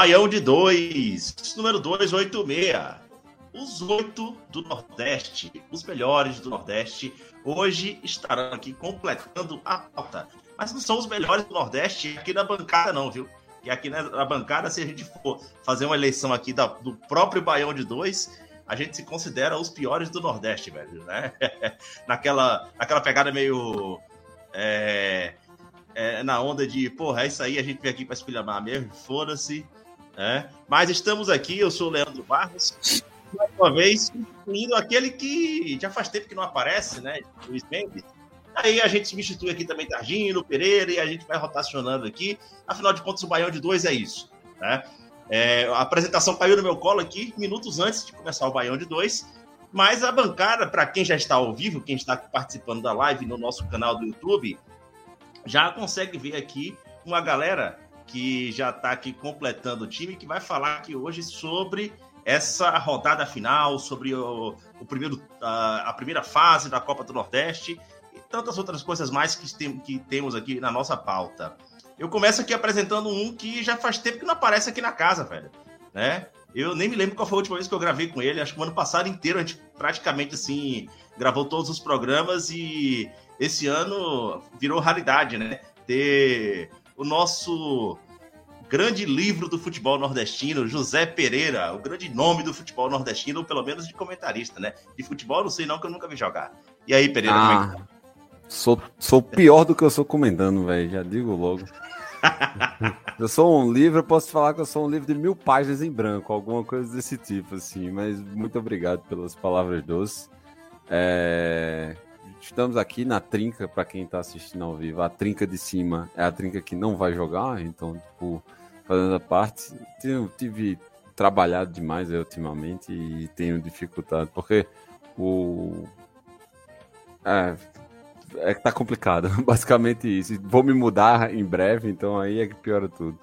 Baião de 2, número 286. Os oito do Nordeste, os melhores do Nordeste, hoje estarão aqui completando a pauta. Mas não são os melhores do Nordeste aqui na bancada, não, viu? E aqui na, bancada, se a gente for fazer uma eleição aqui da- do próprio Baião de 2, a gente se considera os piores do Nordeste, velho, né? naquela, naquela pegada meio. é, é, na onda de, porra, é isso aí, a gente veio aqui pra espilhamar mesmo, foda-se. Né? Mas estamos aqui, eu sou o Leandro Barros, mais uma vez, substituindo aquele que já faz tempo que não aparece, né? Luiz Mendes. Aí a gente substitui aqui também Targino, Pereira, e a gente vai rotacionando aqui. Afinal de contas, o Baião de dois é isso. Né? É, a apresentação caiu no meu colo aqui, minutos antes de começar o Baião de dois. Mas a bancada, para quem já está ao vivo, quem está participando da live no nosso canal do YouTube, já consegue ver aqui uma galera que já está aqui completando o time, que vai falar aqui hoje sobre essa rodada final, sobre o, o primeiro, a, a primeira fase da Copa do Nordeste e tantas outras coisas mais que, tem, que temos aqui na nossa pauta. Eu começo aqui apresentando um que já faz tempo que não aparece aqui na casa, velho. Né? Eu nem me lembro qual foi a última vez que eu gravei com ele. Acho que o ano passado inteiro a gente praticamente assim gravou todos os programas e esse ano virou raridade, né? Ter o nosso grande livro do futebol nordestino, José Pereira, o grande nome do futebol nordestino, ou pelo menos de comentarista, né? De futebol não sei não, que eu nunca vi jogar. E aí, Pereira, como é que tá? Sou, sou pior do que eu sou comentando, velho. Já digo logo. eu sou um livro, eu posso falar que eu sou um livro de mil páginas em branco, alguma coisa desse tipo, assim. Mas muito obrigado pelas palavras doces. É, Estamos aqui na trinca, para quem tá assistindo ao vivo. A trinca de cima é a trinca que não vai jogar, então, tipo, fazendo a parte. Tive trabalhado demais aí, ultimamente e tenho dificultado, porque o. É, é que tá complicado, basicamente isso. Vou me mudar em breve, então aí é que piora tudo.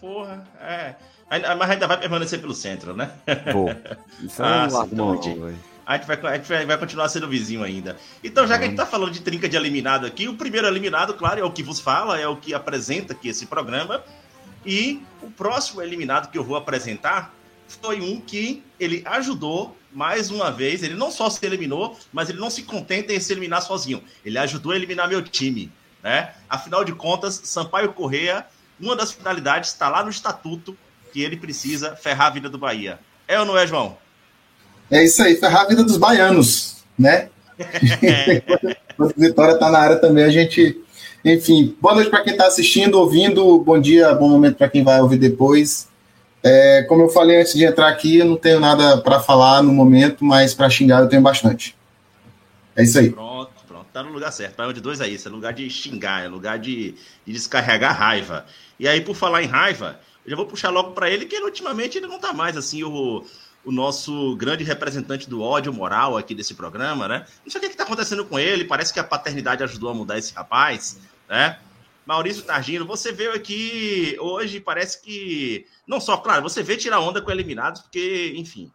Porra, é. Mas ainda vai permanecer pelo centro, né? Vou. Isso é Ah, um sim, então. A gente, vai, a gente vai, vai continuar sendo vizinho ainda. Então, já que a gente tá falando de trinca de eliminado aqui, o primeiro eliminado, claro, é o que vos fala, é o que apresenta aqui esse programa. E o próximo eliminado que eu vou apresentar foi um que ele ajudou mais uma vez. Ele não só se eliminou, mas ele não se contenta em se eliminar sozinho. Ele ajudou a eliminar meu time. Né? Afinal de contas, Sampaio Correia, uma das finalidades está lá no estatuto que ele precisa ferrar a vida do Bahia. É ou não é, João? É isso aí, ferrar a vida dos baianos, né? O Vitória tá na área também, a gente. Enfim, boa noite para quem está assistindo, ouvindo, bom dia, bom momento para quem vai ouvir depois. É, como eu falei antes de entrar aqui, eu não tenho nada para falar no momento, mas para xingar eu tenho bastante. É isso aí. Pronto, pronto. Tá no lugar certo. Baião de dois é isso. É lugar de xingar, é lugar de, de descarregar raiva. E aí, por falar em raiva, eu já vou puxar logo para ele, que ele, ultimamente ele não tá mais assim, o, o nosso grande representante do ódio moral aqui desse programa, né? Não sei o que, que tá acontecendo com ele. Parece que a paternidade ajudou a mudar esse rapaz, né? Maurício Targino, você veio aqui hoje, parece que. Não só, claro, você veio tirar onda com eliminados, porque, enfim.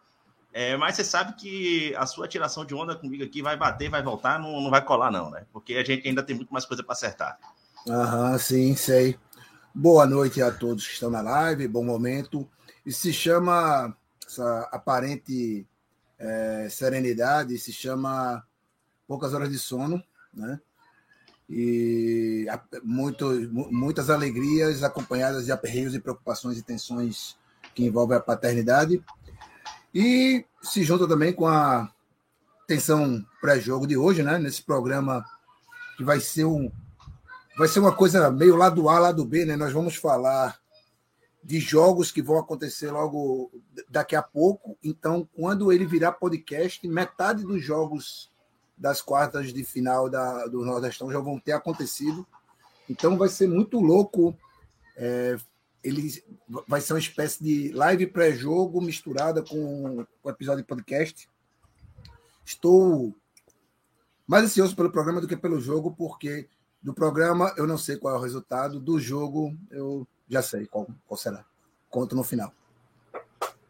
É, mas você sabe que a sua tiração de onda comigo aqui vai bater, vai voltar, não, não vai colar, não, né? Porque a gente ainda tem muito mais coisa para acertar. Aham, sim, sei. Boa noite a todos que estão na live, bom momento. E se chama, essa aparente eh, serenidade, se chama poucas horas de sono, né? e muito, muitas alegrias acompanhadas de aperreios e preocupações e tensões que envolvem a paternidade. E se junta também com a tensão pré-jogo de hoje, né? Nesse programa que vai ser um vai ser uma coisa meio lado A, lado B, né? Nós vamos falar de jogos que vão acontecer logo daqui a pouco. Então, quando ele virar podcast, metade dos jogos das quartas de final da, do Nordestão já vão ter acontecido. Então vai ser muito louco. É, ele vai ser uma espécie de live pré-jogo misturada com o episódio de podcast. Estou mais ansioso pelo programa do que pelo jogo, porque do programa eu não sei qual é o resultado, do jogo eu já sei qual, qual será. Conto no final.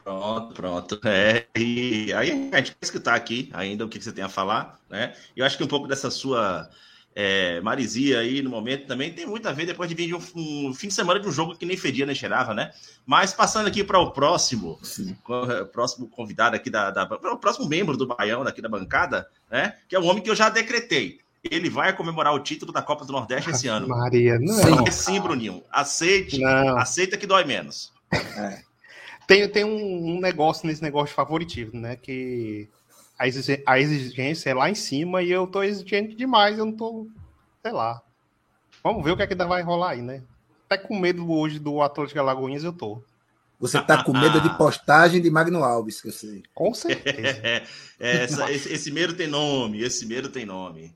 Pronto, pronto. É, e aí a gente quer escutar aqui ainda o que você tem a falar, né? Eu acho que um pouco dessa sua é, marisia aí no momento também tem muito a ver depois de vir de um, um, fim de semana de um jogo que nem fedia nem cheirava, né? Mas passando aqui para o próximo, o próximo convidado aqui da, da, o próximo membro do Baião daqui da bancada, né? Que é um homem que eu já decretei. Ele vai comemorar o título da Copa do Nordeste esse ano. Maria, não. Sim, sim Bruninho. Aceite, não. aceita que dói menos. É. Tem, tem um, um, negócio nesse negócio de favoritismo, né? Que a exigência, a exigência é lá em cima e eu tô exigente demais, eu não tô, sei lá. Vamos ver o que é que vai rolar aí, né? Até com medo hoje do Atlético Alagoinhas eu tô. Você tá com medo de postagem de Magno Alves, que eu sei. Com certeza. é, essa, esse, esse medo tem nome, esse medo tem nome.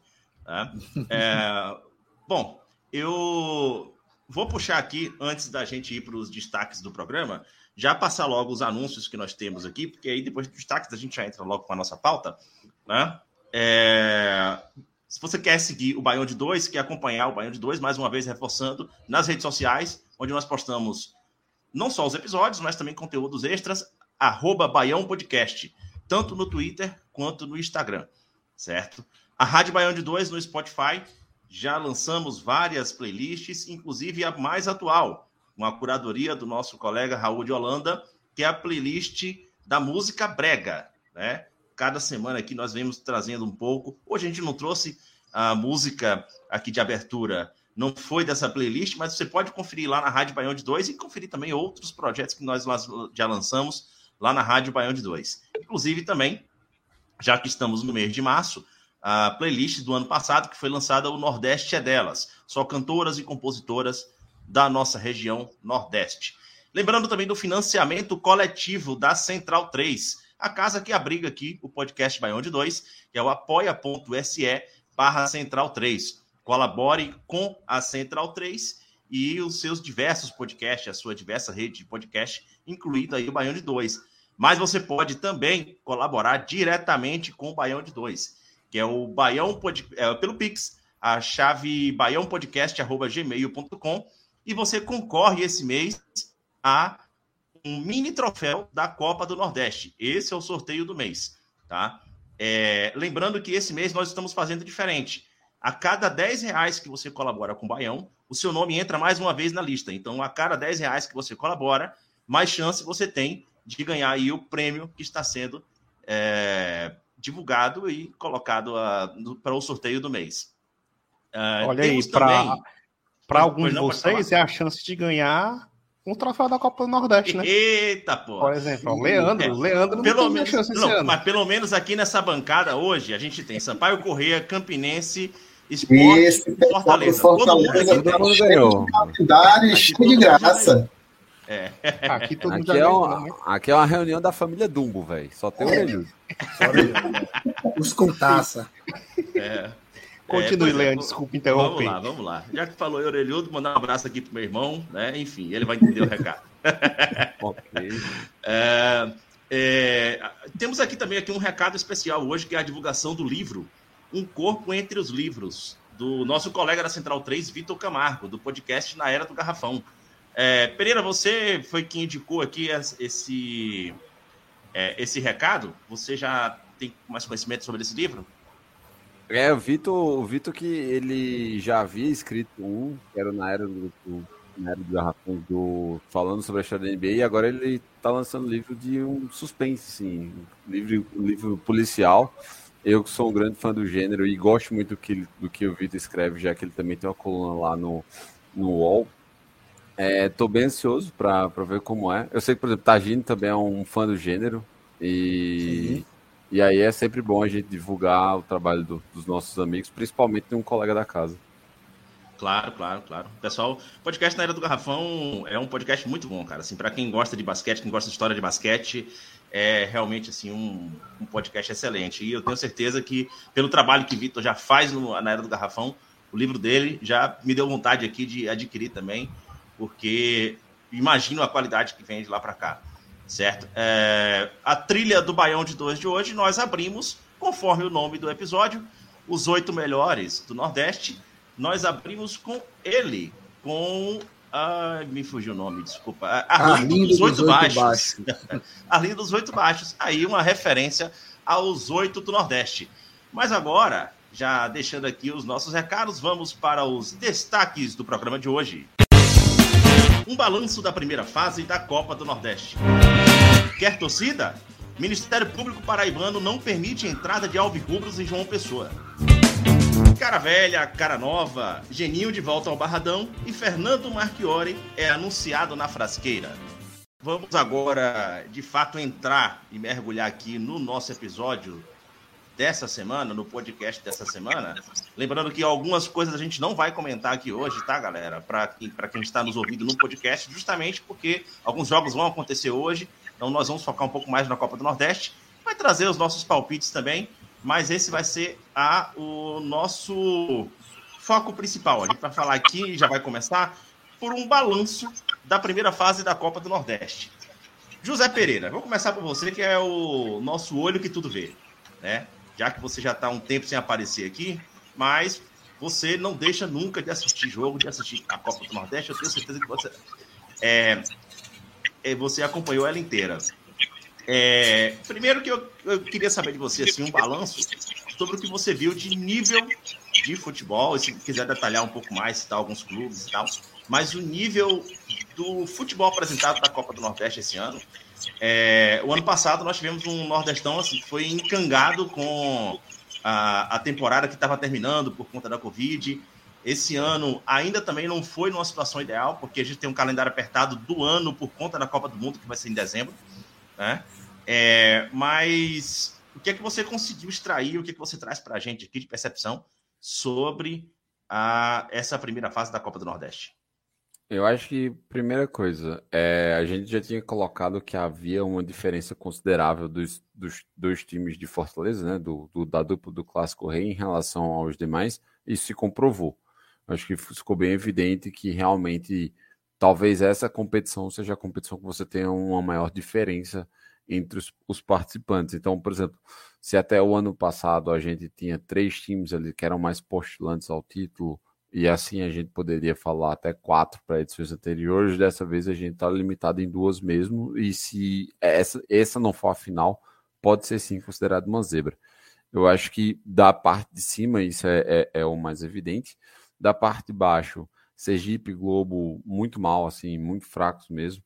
Tá? É, bom, eu vou puxar aqui, antes da gente ir para os destaques do programa, já passar logo os anúncios que nós temos aqui, porque aí depois dos destaques a gente já entra logo com a nossa pauta, né? É... Se você quer seguir o Baião de 2, quer acompanhar o Baião de 2, mais uma vez reforçando, nas redes sociais, onde nós postamos não só os episódios, mas também conteúdos extras, arroba Baião Podcast, tanto no Twitter quanto no Instagram, certo? A Rádio Baião de 2 no Spotify, já lançamos várias playlists, inclusive a mais atual, uma curadoria do nosso colega Raul de Holanda, que é a playlist da música brega, né? Cada semana aqui nós vemos trazendo um pouco. Hoje a gente não trouxe a música aqui de abertura, não foi dessa playlist, mas você pode conferir lá na Rádio Baião de 2 e conferir também outros projetos que nós já lançamos lá na Rádio Baião de 2. Inclusive também, já que estamos no mês de março, a playlist do ano passado que foi lançada o Nordeste é delas, só cantoras e compositoras da nossa região Nordeste. Lembrando também do financiamento coletivo da Central 3, a casa que abriga aqui o podcast Baião de 2, que é o apoia.se barra Central 3. Colabore com a Central 3 e os seus diversos podcasts, a sua diversa rede de podcast, incluído aí o Baião de 2. Mas você pode também colaborar diretamente com o Baião de 2, que é o Baião Pod... é, pelo Pix, a chave baiãopodcast.gmail.com e você concorre esse mês a um mini troféu da Copa do Nordeste. Esse é o sorteio do mês, tá? É, lembrando que esse mês nós estamos fazendo diferente. A cada 10 reais que você colabora com o Baião, o seu nome entra mais uma vez na lista. Então, a cada 10 reais que você colabora, mais chance você tem de ganhar aí o prêmio que está sendo é, divulgado e colocado para o sorteio do mês. Uh, Olha aí, para alguns de vocês, é a chance de ganhar um troféu da Copa do Nordeste, né? Eita, pô. Por exemplo, o Leandro, é. Leandro pelo não menos, chance não, ano. Mas pelo menos aqui nessa bancada hoje, a gente tem Sampaio Correia, Campinense, Esporte Esse, Fortaleza. Fortaleza. Todo mundo ganhou. Calendário cheio de graça. É. Aqui, todo aqui, é uma, né? aqui é uma reunião da família Dumbo, velho. Só tem o Orelhudo. Os com taça. É. Continue, é, Leandro, desculpa interromper. Vamos lá, vamos lá. Já que falou orelhudo, mandar um abraço aqui pro meu irmão, né? Enfim, ele vai entender o recado. ok. É, é, temos aqui também aqui um recado especial hoje, que é a divulgação do livro Um Corpo Entre os Livros, do nosso colega da Central 3, Vitor Camargo, do podcast Na Era do Garrafão. É, Pereira, você foi quem indicou aqui esse, é, esse recado? Você já tem mais conhecimento sobre esse livro? É, o Vitor, o Vitor que ele já havia escrito um, que era na era do, do na era do Garrafão, do, falando sobre a história da NBA, e agora ele está lançando livro de um suspense, sim, um livro, um livro policial, Eu que sou um grande fã do gênero e gosto muito do que, do que o Vitor escreve, já que ele também tem uma coluna lá no, no UOL. Estou é, bem ansioso para ver como é. Eu sei que, por exemplo, Tagine também é um fã do gênero. E, e aí é sempre bom a gente divulgar o trabalho do, dos nossos amigos, principalmente de um colega da casa. Claro, claro, claro. Pessoal, podcast na Era do Garrafão é um podcast muito bom, cara. Assim, para quem gosta de basquete, quem gosta de história de basquete, é realmente assim um, um, podcast excelente. E eu tenho certeza que, pelo trabalho que Vitor já faz no, na Era do Garrafão, o livro dele já me deu vontade aqui de adquirir também, porque imagino a qualidade que vem de lá para cá, certo? É, a trilha do Baião de Dois de hoje nós abrimos, conforme o nome do episódio, os oito melhores do Nordeste nós abrimos com ele, com. Ah, me fugiu o nome, desculpa. Arlindo, Arlindo dos Oito Baixos. Baixos. Arlindo dos Oito Baixos. Aí uma referência aos oito do Nordeste. Mas agora, já deixando aqui os nossos recados, vamos para os destaques do programa de hoje. Um balanço da primeira fase da Copa do Nordeste. Quer torcida? Ministério Público Paraibano não permite entrada de alvirrubros em João Pessoa. Cara velha, cara nova, Geninho de volta ao Barradão e Fernando Marchiori é anunciado na frasqueira. Vamos agora, de fato, entrar e mergulhar aqui no nosso episódio dessa semana, no podcast dessa semana. Lembrando que algumas coisas a gente não vai comentar aqui hoje, tá, galera? Para quem, quem está nos ouvindo no podcast, justamente porque alguns jogos vão acontecer hoje, então nós vamos focar um pouco mais na Copa do Nordeste. Vai trazer os nossos palpites também mas esse vai ser a, o nosso foco principal. A gente vai falar aqui, já vai começar, por um balanço da primeira fase da Copa do Nordeste. José Pereira, vou começar por você, que é o nosso olho que tudo vê, né? Já que você já está um tempo sem aparecer aqui, mas você não deixa nunca de assistir jogo, de assistir a Copa do Nordeste. Eu tenho certeza que você, é, é você acompanhou ela inteira. É, primeiro que eu, eu, queria saber de você, assim, um balanço sobre o que você viu de nível de futebol, se quiser detalhar um pouco mais, citar alguns clubes e tal, mas o nível do futebol apresentado da Copa do Nordeste esse ano. É, o ano passado nós tivemos um Nordestão assim, que foi encangado com a, a temporada que estava terminando por conta da Covid. Esse ano ainda também não foi numa situação ideal, porque a gente tem um calendário apertado do ano por conta da Copa do Mundo, que vai ser em dezembro. Né? É, mas o que é que você conseguiu extrair, o que é que você traz para a gente aqui de percepção sobre a, essa primeira fase da Copa do Nordeste? Eu acho que, primeira coisa, é, a gente já tinha colocado que havia uma diferença considerável dos, dos dois times de Fortaleza, né, do, do, da dupla do Clássico Rei em relação aos demais, isso se comprovou. Acho que ficou bem evidente que realmente talvez essa competição seja a competição que você tenha uma maior diferença entre os, os, participantes. Então, por exemplo, se até o ano passado a gente tinha três times ali que eram mais postulantes ao título, e assim a gente poderia falar até quatro para edições anteriores, dessa vez a gente está limitado em duas mesmo, e se essa, essa não for a final, pode ser sim considerado uma zebra. Eu acho que da parte de cima isso é, é, é o mais evidente. Da parte de baixo, Sergipe Globo muito mal, assim, muito fracos mesmo.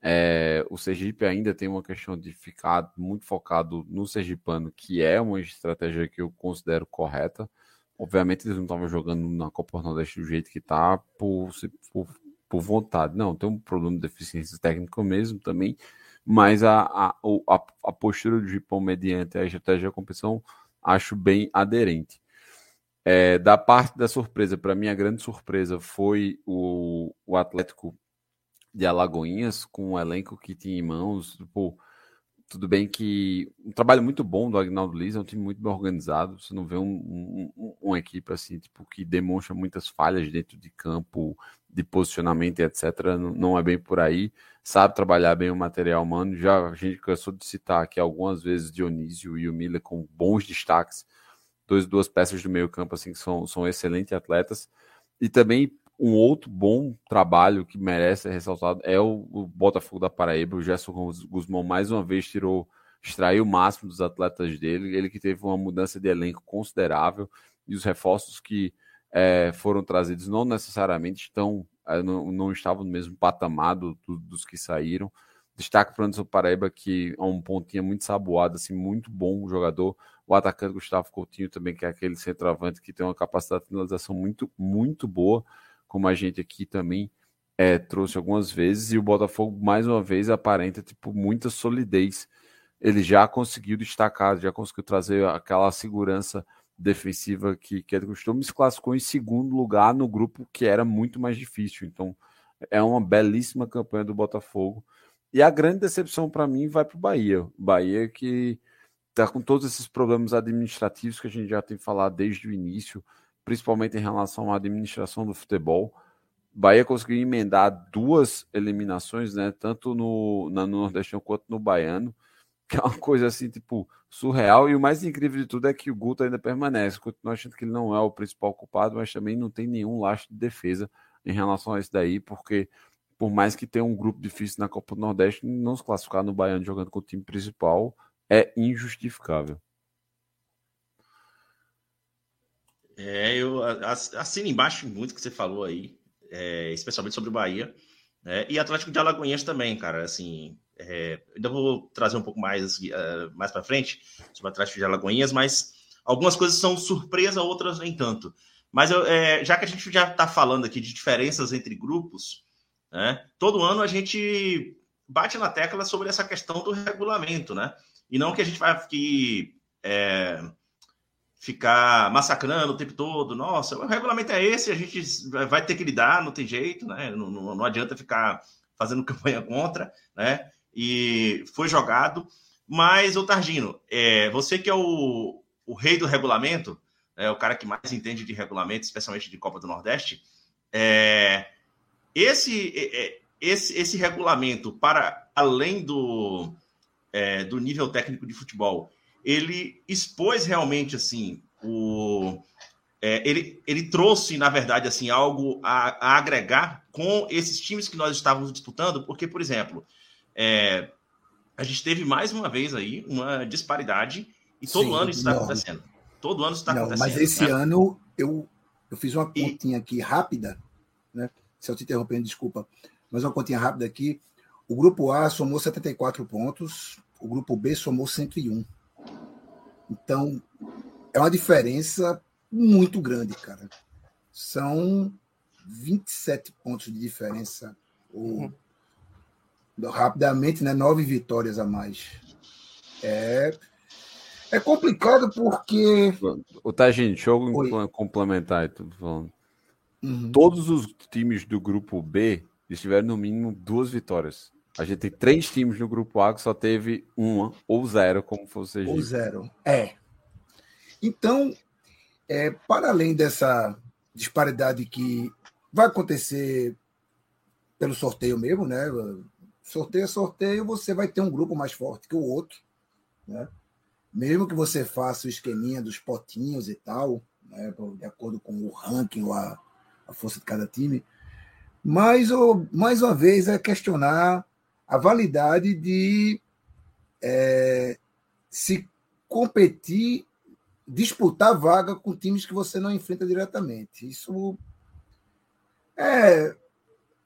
É, o Sergipe ainda tem uma questão de ficar muito focado no Sergipano, que é uma estratégia que eu considero correta. Obviamente, eles não estavam jogando na Copa Nordeste do jeito que está por, por, por, vontade. Não, tem um problema de deficiência técnica mesmo também, mas a, a, a, a postura do Gipão mediante a estratégia de competição acho bem aderente. É, da parte da surpresa, para mim a grande surpresa foi o, o Atlético de Alagoinhas, com o elenco que tinha em mãos. Tipo, tudo bem que um trabalho muito bom do Agnaldo Liz, é um time muito bem organizado. Você não vê um, um, uma equipe assim, tipo, que demonstra muitas falhas dentro de campo, de posicionamento, etc. Não, não é bem por aí. Sabe trabalhar bem o material humano. Já a gente cansou de citar aqui algumas vezes Dionísio e o Miller com bons destaques dois, duas peças do meio campo assim que são, são excelentes atletas. E também um outro bom trabalho que merece ser ressaltado é o, o Botafogo da Paraíba. O Gerson Guzmão mais uma vez tirou, extraiu o máximo dos atletas dele. Ele que teve uma mudança de elenco considerável e os reforços que é, foram trazidos não necessariamente estão, é, não, não estavam no mesmo patamar do, do, dos que saíram. Destaque para o Anderson Paraíba, que é um pontinha muito saboado, assim, muito bom jogador. O atacante Gustavo Coutinho também, que é aquele centroavante que tem uma capacidade de finalização muito, muito boa, como a gente aqui também é, trouxe algumas vezes. E o Botafogo, mais uma vez, aparenta tipo, muita solidez. Ele já conseguiu destacar, já conseguiu trazer aquela segurança defensiva que, que é de costume, se classificou em segundo lugar no grupo que era muito mais difícil. Então, é uma belíssima campanha do Botafogo. E a grande decepção para mim vai para o Bahia. Bahia que está com todos esses problemas administrativos que a gente já tem falado desde o início, principalmente em relação à administração do futebol. Bahia conseguiu emendar duas eliminações, né? Tanto no, na, no Nordestão quanto no Baiano, que é uma coisa assim, tipo, surreal. E o mais incrível de tudo é que o Guto ainda permanece. Continua achando que ele não é o principal culpado, mas também não tem nenhum lastro de defesa em relação a isso daí, porque por mais que tenha um grupo difícil na Copa do Nordeste, não se classificar no Baiano jogando com o time principal é injustificável. É, eu assino embaixo muito que você falou aí, é, especialmente sobre o Bahia. Né? E Atlético de Alagoinhas também, cara. Assim, é, ainda vou trazer um pouco mais, uh, mais para frente sobre o Atlético de Alagoinhas, mas algumas coisas são surpresa, outras nem tanto. Mas eu, é, já que a gente já está falando aqui de diferenças entre grupos, né? Todo ano a gente bate na tecla sobre essa questão do regulamento, né? E não que a gente vai que, é, ficar massacrando o tempo todo. Nossa, o regulamento é esse, a gente vai ter que lidar, não tem jeito, né? Não, não, não adianta ficar fazendo campanha contra, né? E foi jogado. Mas, o Targino, é, você que é o, o rei do regulamento, é o cara que mais entende de regulamento, especialmente de Copa do Nordeste, é, esse, é, é, esse, esse regulamento, para além do, é, do nível técnico de futebol, ele expôs realmente assim o é, ele, ele trouxe na verdade assim algo a, a, agregar com esses times que nós estávamos disputando, porque por exemplo é, a gente teve mais uma vez aí uma disparidade e todo Sim, ano isso está acontecendo. Todo ano isso está acontecendo. Mas esse né? ano eu, eu fiz uma continha e... aqui rápida, né? Se eu te interrompendo, desculpa. Mas uma continha rápida aqui. O grupo A somou 74 pontos, o grupo B somou 101. Então, é uma diferença muito grande, cara. São 27 pontos de diferença. Ou, rapidamente, né? Nove vitórias a mais. É, é complicado porque. O tá, gente, deixa eu complementar. Tô falando. Uhum. Todos os times do grupo B tiveram no mínimo duas vitórias. A gente tem três times no grupo A que só teve uma ou zero, como você Ou zero. É. Então, é, para além dessa disparidade que vai acontecer pelo sorteio mesmo, né? Sorteio é sorteio, você vai ter um grupo mais forte que o outro, né? Mesmo que você faça o esqueminha dos potinhos e tal, né? de acordo com o ranking ou a, a força de cada time. Mas, mais uma vez, é questionar a validade de é, se competir, disputar vaga com times que você não enfrenta diretamente. Isso é,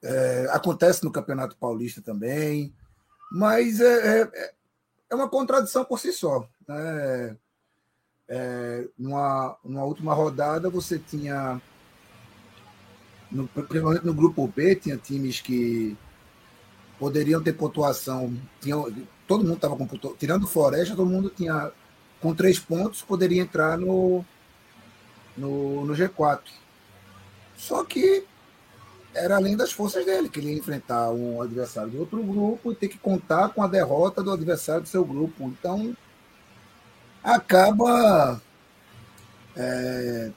é, acontece no Campeonato Paulista também, mas é, é, é uma contradição por si só. Né? É, numa, numa última rodada, você tinha no, principalmente no grupo B, tinha times que poderiam ter pontuação. Todo mundo estava com pontuação. Tirando Floresta, todo mundo tinha. Com três pontos, poderia entrar no, no, no G4. Só que era além das forças dele, que ele ia enfrentar um adversário do outro grupo e ter que contar com a derrota do adversário do seu grupo. Então, acaba é,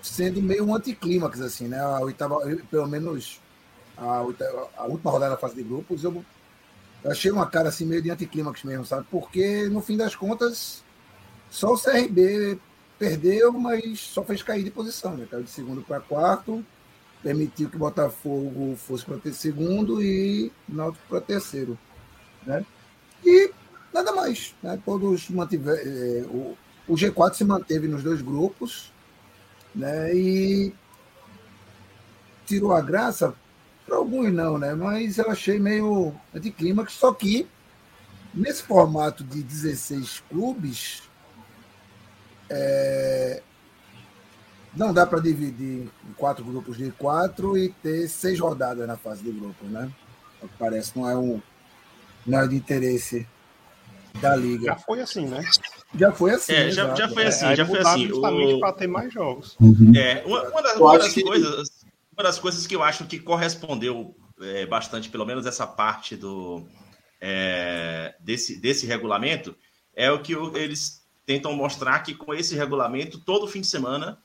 sendo meio um anticlímax, assim, né? A oitava, pelo menos a, a última rodada da fase de grupos, eu, eu achei uma cara assim meio de anticlímax mesmo, sabe? Porque no fim das contas, só o CRB perdeu, mas só fez cair de posição, né? Caiu de segundo para quarto, permitiu que o Botafogo fosse para ter segundo e Náutico para terceiro, né? E nada mais, né? Todos mantiveram. É, o, o G4 se manteve nos dois grupos, né? E tirou a graça Para alguns não, né? Mas eu achei meio anticlímax, só que nesse formato de 16 clubes, é, não dá para dividir em quatro grupos de quatro e ter seis rodadas na fase de grupo, né? Parece não é um não é de interesse da liga. Já foi assim, né? Já foi assim. É, já, já foi assim, É, já foi assim. justamente O- para ter mais jogos. É, uma, uma das, uma das que- coisas, uma das coisas que eu acho que correspondeu é, bastante, pelo menos essa parte do é, desse, desse regulamento, é o que o- eles tentam mostrar que com esse regulamento, todo fim de semana,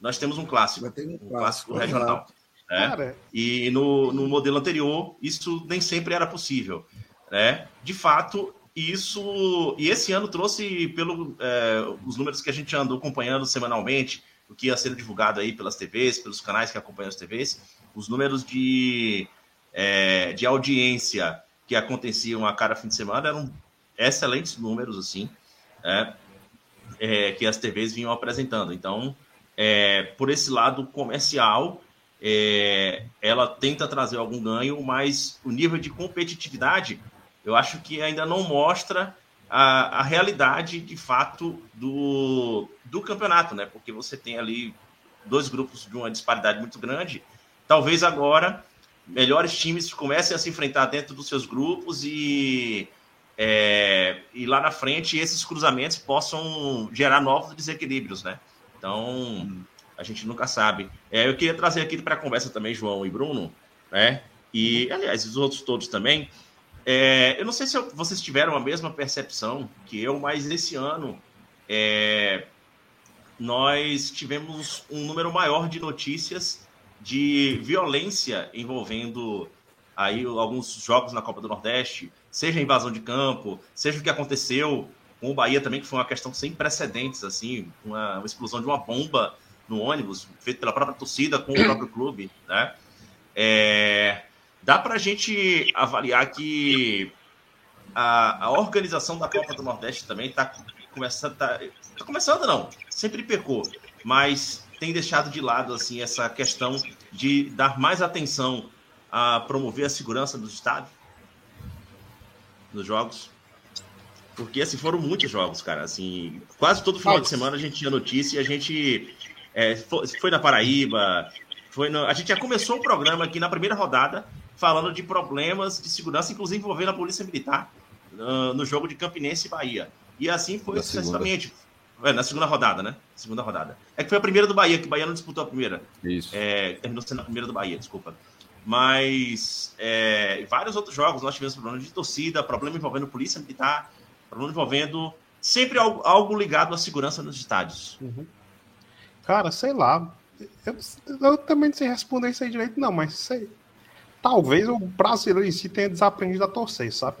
nós temos um clássico, Vai ter um um clássico, clássico regional. né? E no, no modelo anterior, isso nem sempre era possível. Né? De fato, isso. E esse ano trouxe, pelo é, os números que a gente andou acompanhando semanalmente, o que ia sendo divulgado aí pelas TVs, pelos canais que acompanham as TVs, os números de, é, de audiência que aconteciam a cada fim de semana eram excelentes números, assim, né? É, que as TVs vinham apresentando. Então, é, por esse lado comercial, é, ela tenta trazer algum ganho, mas o nível de competitividade eu acho que ainda não mostra a, a realidade de fato do, do campeonato, né? Porque você tem ali dois grupos de uma disparidade muito grande. Talvez agora melhores times comecem a se enfrentar dentro dos seus grupos e, é, e lá na frente esses cruzamentos possam gerar novos desequilíbrios, né? Então a gente nunca sabe. É, eu queria trazer aqui para a conversa também, João e Bruno, né? E, aliás, os outros todos também. É, eu não sei se vocês tiveram a mesma percepção que eu, mas esse ano é, nós tivemos um número maior de notícias de violência envolvendo aí alguns jogos na Copa do Nordeste, seja invasão de campo, seja o que aconteceu com o Bahia também, que foi uma questão sem precedentes, assim, uma, uma explosão de uma bomba no ônibus, feito pela própria torcida com o próprio clube, né? É, dá para a gente avaliar que a, a organização da Copa do Nordeste também está começando, tá, tá começando não, sempre pecou, mas tem deixado de lado assim essa questão de dar mais atenção a promover a segurança dos estádios, nos jogos. Porque assim foram muitos jogos, cara. Assim, quase todo final de semana a gente tinha notícia e a gente é, foi, foi na Paraíba, foi no- a gente já começou o programa aqui na primeira rodada falando de problemas de segurança, inclusive envolvendo a polícia militar ah, no jogo de Campinense e Bahia. E assim foi Na sucessivamente. É, na segunda rodada, né? Segunda rodada. É que foi a primeira do Bahia, que o Bahia não disputou a primeira. Isso. É, terminou sendo a primeira do Bahia, desculpa. Mas é, em vários outros jogos nós tivemos problemas de torcida, problema envolvendo polícia militar, problema envolvendo sempre algo, algo ligado à segurança nos estádios. Cara, sei lá. Eu, eu também não sei responder isso aí direito, não, mas sei. Talvez o brasileiro em si tenha desaprendido a torcer, sabe?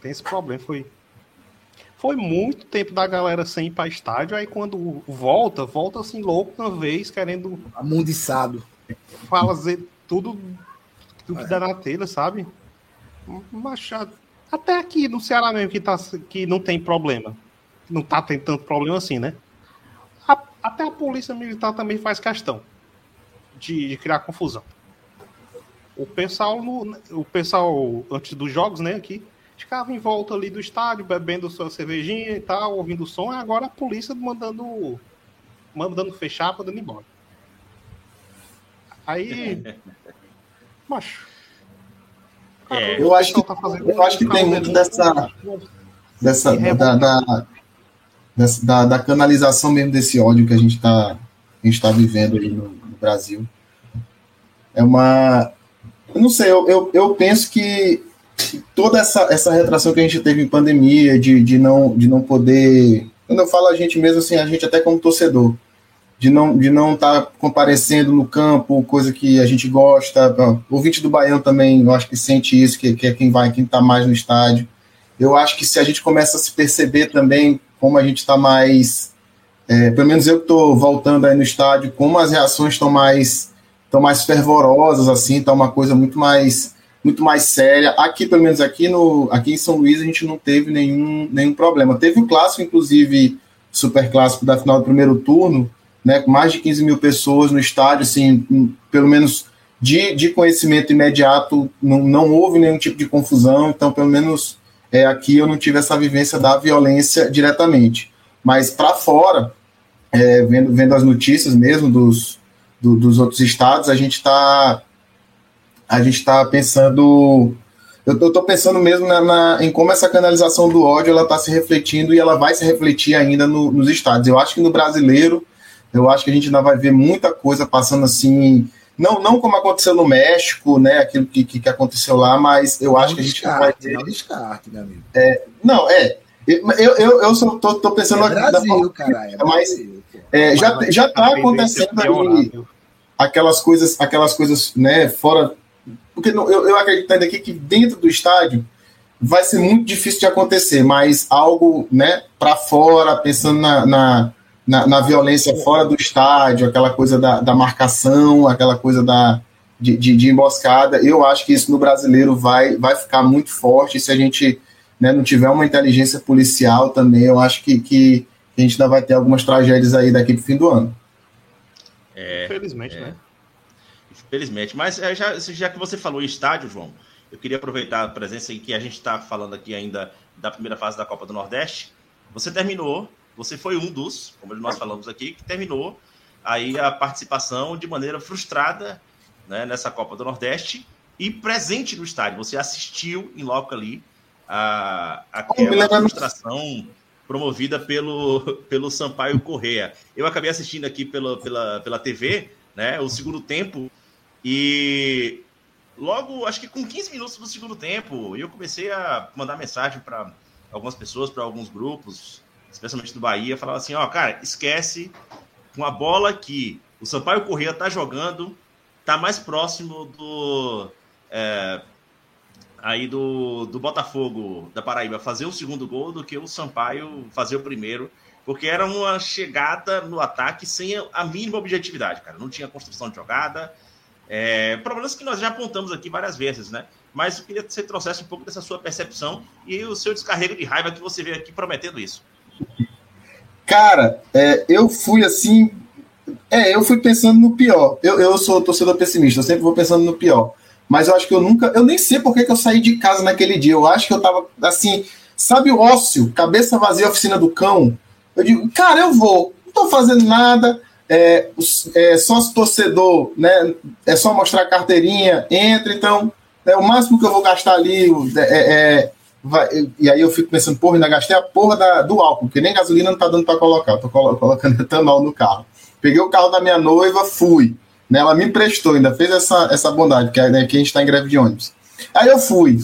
Tem esse problema. Foi, foi muito tempo da galera sem ir pra estádio, aí quando volta, volta assim louco uma vez, querendo Amundiçado. fazer tudo, tudo que dá na telha, sabe? Machado. Até aqui no Ceará mesmo, que, tá, que não tem problema. Não tá tendo tanto problema assim, né? A- até a polícia militar também faz questão de, de criar confusão. O pessoal, no- o pessoal, antes dos jogos, né, aqui, ficava em volta ali do estádio, bebendo sua cervejinha e tal, ouvindo o som, e agora a polícia mandando, mandando fechar, mandando embora. Aí. Macho. É, Eu acho que- eu acho que tem muito dessa- dessa da, da, dessa- da, da canalização mesmo desse ódio que a gente está tá vivendo aí no, no Brasil. É uma. Eu não sei, eu, eu, eu penso que toda essa, essa retração que a gente teve em pandemia, de, de, não, de não poder. Quando eu falo a gente mesmo, assim, a gente até como torcedor, de não de não estar comparecendo no campo, coisa que a gente gosta. O ouvinte do Baiano também, eu acho que sente isso, que, que é quem vai, quem está mais no estádio. Eu acho que se a gente começa a se perceber também como a gente está mais. é, pelo menos eu estou voltando aí no estádio, como as reações estão mais estão mais fervorosas, assim, está uma coisa muito mais muito mais séria. Aqui, pelo menos aqui no aqui em São Luís, a gente não teve nenhum, nenhum problema. Teve o clássico, inclusive, super clássico da final do primeiro turno, né, com mais de 15 mil pessoas no estádio, assim, em- pelo menos de, de conhecimento imediato, não, não houve nenhum tipo de confusão, então, pelo menos é, aqui eu não tive essa vivência da violência diretamente. Mas para fora, é, vendo, vendo as notícias mesmo dos, do, dos outros estados, a gente está a gente está pensando eu estou pensando mesmo na, na, em como essa canalização do ódio ela está se refletindo e ela vai se refletir ainda no, nos estados. Eu acho que no brasileiro, eu acho que a gente ainda vai ver muita coisa passando assim, não, não como aconteceu no México, né, aquilo que, que, aconteceu lá, mas eu não acho que a gente descarte, vai ver. Não descarte, meu amigo. É, não, é. Eu, eu, eu só tô, tô pensando é Brasil, caralho. É mas é, já, já tá acontecendo ali aquelas coisas, aquelas coisas, né, fora. Porque não, eu, eu acredito ainda aqui que dentro do estádio vai ser muito difícil de acontecer, mas algo, né, para fora, pensando na, na, na, na, violência fora do estádio, aquela coisa da, da marcação, aquela coisa da, de, de, de, emboscada, eu acho que isso no brasileiro vai, vai ficar muito forte se a gente né, não tiver uma inteligência policial também, eu acho que, que a gente ainda vai ter algumas tragédias aí daqui pro fim do ano. É, Infelizmente, é. né? Infelizmente. Mas é, já, já que você falou em estádio, João, eu queria aproveitar a presença em que a gente está falando aqui ainda da primeira fase da Copa do Nordeste. Você terminou, você foi um dos, como nós falamos aqui, que terminou aí a participação de maneira frustrada né, nessa Copa do Nordeste e presente no estádio. Você assistiu em loco ali a, aquela frustração promovida pelo, pelo Sampaio Correa. Eu acabei assistindo aqui pela, pela, pela TV, né, o segundo tempo, e logo, acho que com 15 minutos do segundo tempo, eu comecei a mandar mensagem para algumas pessoas, para alguns grupos, especialmente do Bahia, falava assim, ó, cara, esquece com a bola que o Sampaio Correa tá jogando, tá mais próximo do é, aí do, do Botafogo da Paraíba fazer o segundo gol do que o Sampaio fazer o primeiro, porque era uma chegada no ataque sem a mínima objetividade, cara. Não tinha construção de jogada. É, problemas que nós já apontamos aqui várias vezes, né? Mas eu queria que você trouxesse um pouco dessa sua percepção e o seu descarrego de raiva que você veio aqui prometendo isso. Cara, é, eu fui assim. É, eu fui pensando no pior. Eu, eu sou torcedor pessimista, eu sempre vou pensando no pior mas eu acho que eu nunca. Eu nem sei por que, eu saí de casa naquele dia. Eu acho que eu tava assim, sabe o ócio, cabeça vazia, oficina do cão? Eu digo, cara, eu vou, não tô fazendo nada. É, é sócio torcedor, né? É só mostrar a carteirinha, entra, então. É, o máximo que eu vou gastar ali é, é, é vai, e aí eu fico pensando, porra, ainda gastei a porra da, do álcool, porque nem gasolina não tá dando para colocar, eu tô colocando etanol no carro. Peguei o carro da minha noiva, fui. Né? Ela me emprestou, ainda fez essa, essa bondade, que, né, que a gente está em greve de ônibus. Aí eu fui.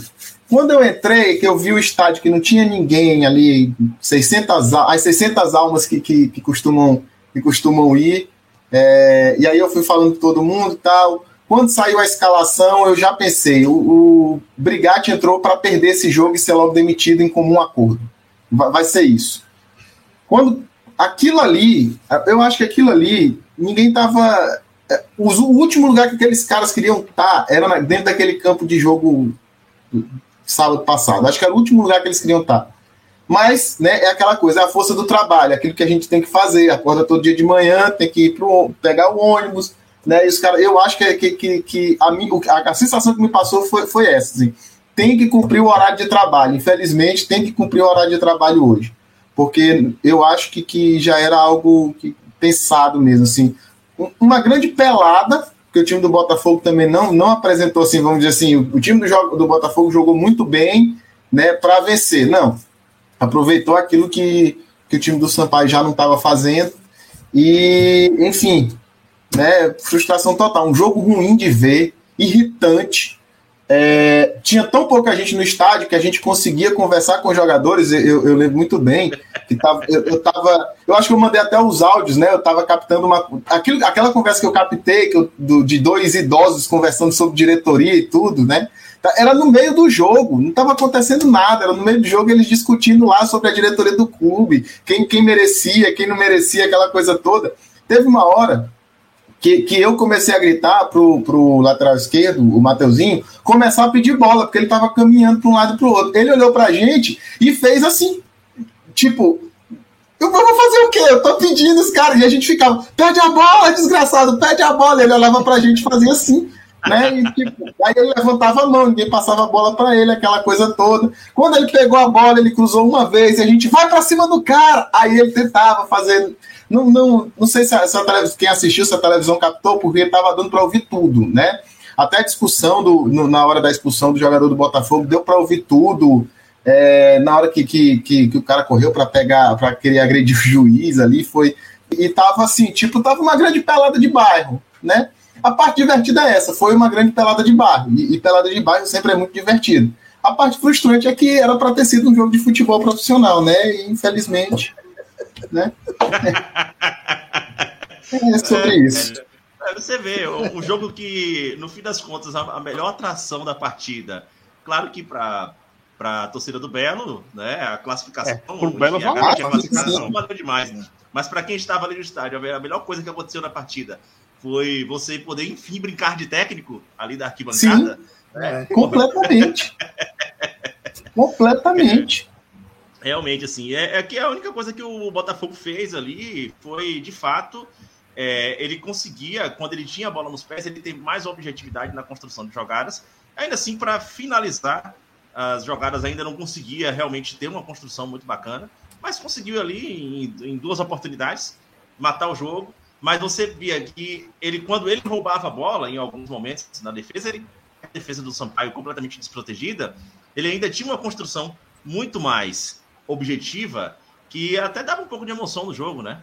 Quando eu entrei, que eu vi o estádio que não tinha ninguém ali, 600, as 600 almas que, que, que costumam, que costumam ir, é, e aí eu fui falando com todo mundo e tal. Quando saiu a escalação, eu já pensei, o, o Brigatti entrou para perder esse jogo e ser logo demitido em comum acordo. Vai, vai ser isso. Quando aquilo ali, eu acho que aquilo ali, ninguém estava o último lugar que aqueles caras queriam estar era dentro daquele campo de jogo sábado passado. Acho que era o último lugar que eles queriam estar. Mas, né, é aquela coisa, é a força do trabalho, aquilo que a gente tem que fazer. Acorda todo dia de manhã, tem que ir pro, pegar o ônibus, né? E os cara, eu acho que, que, que, que a, a, a, sensação que me passou foi, foi essa. Assim, tem que cumprir o horário de trabalho. Infelizmente, tem que cumprir o horário de trabalho hoje. Porque eu acho que, que já era algo que, pensado mesmo, assim uma grande pelada, que o time do Botafogo também não, não apresentou assim, vamos dizer assim, o, o time do, jogo, do Botafogo jogou muito bem né, para vencer. Não. Aproveitou aquilo que, que o time do Sampaio já não estava fazendo. E, enfim, né, frustração total. Um jogo ruim de ver, irritante. É, tinha tão pouca gente no estádio que a gente conseguia conversar com os jogadores. Eu, eu lembro muito bem que tava, eu, eu tava. Eu acho que eu mandei até os áudios, né? Eu tava captando uma. Aquilo, aquela conversa que eu captei, que eu, do, de dois idosos conversando sobre diretoria e tudo, né? Tá, era no meio do jogo, não estava acontecendo nada, era no meio do jogo eles discutindo lá sobre a diretoria do clube, quem, quem merecia, quem não merecia, aquela coisa toda. Teve uma hora que, que eu comecei a gritar pro, pro lateral esquerdo, o Mateuzinho, começar a pedir bola, porque ele tava caminhando para um lado e pro outro. Ele olhou pra gente e fez assim. Tipo, eu vou fazer o quê? Eu tô pedindo os caras. E a gente ficava, pede a bola, desgraçado, pede a bola. Ele olhava pra gente e fazia assim. Né? E, tipo, aí ele levantava a mão, ninguém passava a bola para ele, aquela coisa toda. Quando ele pegou a bola, ele cruzou uma vez e a gente vai para cima do cara. Aí ele tentava fazer. Não, não, não sei se, a, se a televisão, quem assistiu, se a televisão captou, porque estava dando para ouvir tudo, né? Até a discussão do, no, na hora da expulsão do jogador do Botafogo, deu para ouvir tudo. É, na hora que, que, que, que o cara correu para pegar, para querer agredir o juiz ali, foi. E tava assim, tipo, tava uma grande pelada de bairro, né? A parte divertida é essa, foi uma grande pelada de bairro. E, e pelada de bairro sempre é muito divertido. A parte frustrante é que era para ter sido um jogo de futebol profissional, né? E infelizmente, né? É sobre isso. É, você vê, o, o, jogo que, no fim das contas, a, a melhor atração da partida, claro que para para a torcida do Belo, né? A classificação. É, pro Belo enfim, a, a classificação valeu demais. Né? Mas para quem estava ali no estádio, a melhor coisa que aconteceu na partida foi você poder, enfim, brincar de técnico ali da arquibancada. Sim, é, completamente. completamente. Realmente, assim, é, é, que a única coisa que o Botafogo fez ali foi, de fato, é, ele conseguia, quando ele tinha a bola nos pés, ele tem mais objetividade na construção de jogadas. Ainda assim, para finalizar as jogadas, ainda não conseguia realmente ter uma construção muito bacana mas conseguiu ali em, em duas oportunidades matar o jogo. Mas você via que ele, quando ele roubava a bola, em alguns momentos na defesa, ele, a defesa do Sampaio completamente desprotegida, ele ainda tinha uma construção muito mais objetiva que até dava um pouco de emoção no jogo, né?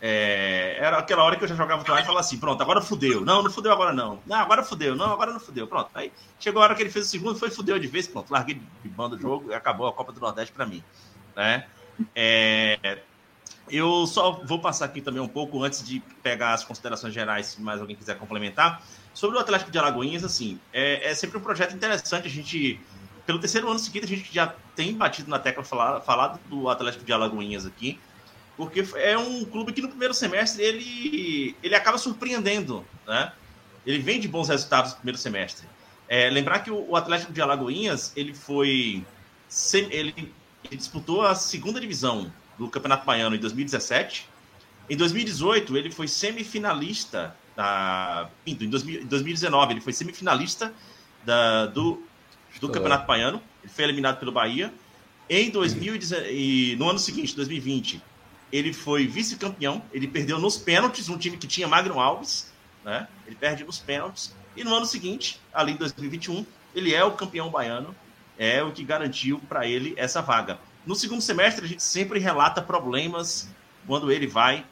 É, era aquela hora que eu já jogava lá e falava assim: pronto, agora fudeu. Não, não fudeu agora não. Não, agora fudeu. Não, agora não fudeu. Pronto. Aí chegou a hora que ele fez o segundo, foi fudeu de vez. Pronto, larguei de banda o jogo e acabou a Copa do Nordeste para mim. Né? É, eu só vou passar aqui também um pouco antes de pegar as considerações gerais, se mais alguém quiser complementar. Sobre o Atlético de Alagoinhas, assim, é, é sempre um projeto interessante. A gente, pelo terceiro ano seguinte, a gente já tem batido na tecla falar, falar do Atlético de Alagoinhas aqui, porque é um clube que no primeiro semestre ele, ele acaba surpreendendo, né? Ele vem de bons resultados no primeiro semestre. É, lembrar que o, o Atlético de Alagoinhas ele foi ele ele disputou a segunda divisão do Campeonato Baiano em 2017. Em 2018, ele foi semifinalista da. Em 2019, ele foi semifinalista da, do, do Campeonato Baiano. Ele foi eliminado pelo Bahia. Em 2019, e no ano seguinte, 2020, ele foi vice-campeão. Ele perdeu nos pênaltis, um time que tinha Magno Alves. Né? Ele perde nos pênaltis. E no ano seguinte, ali em 2021, ele é o campeão baiano é o que garantiu para ele essa vaga. No segundo semestre, a gente sempre relata problemas quando ele vai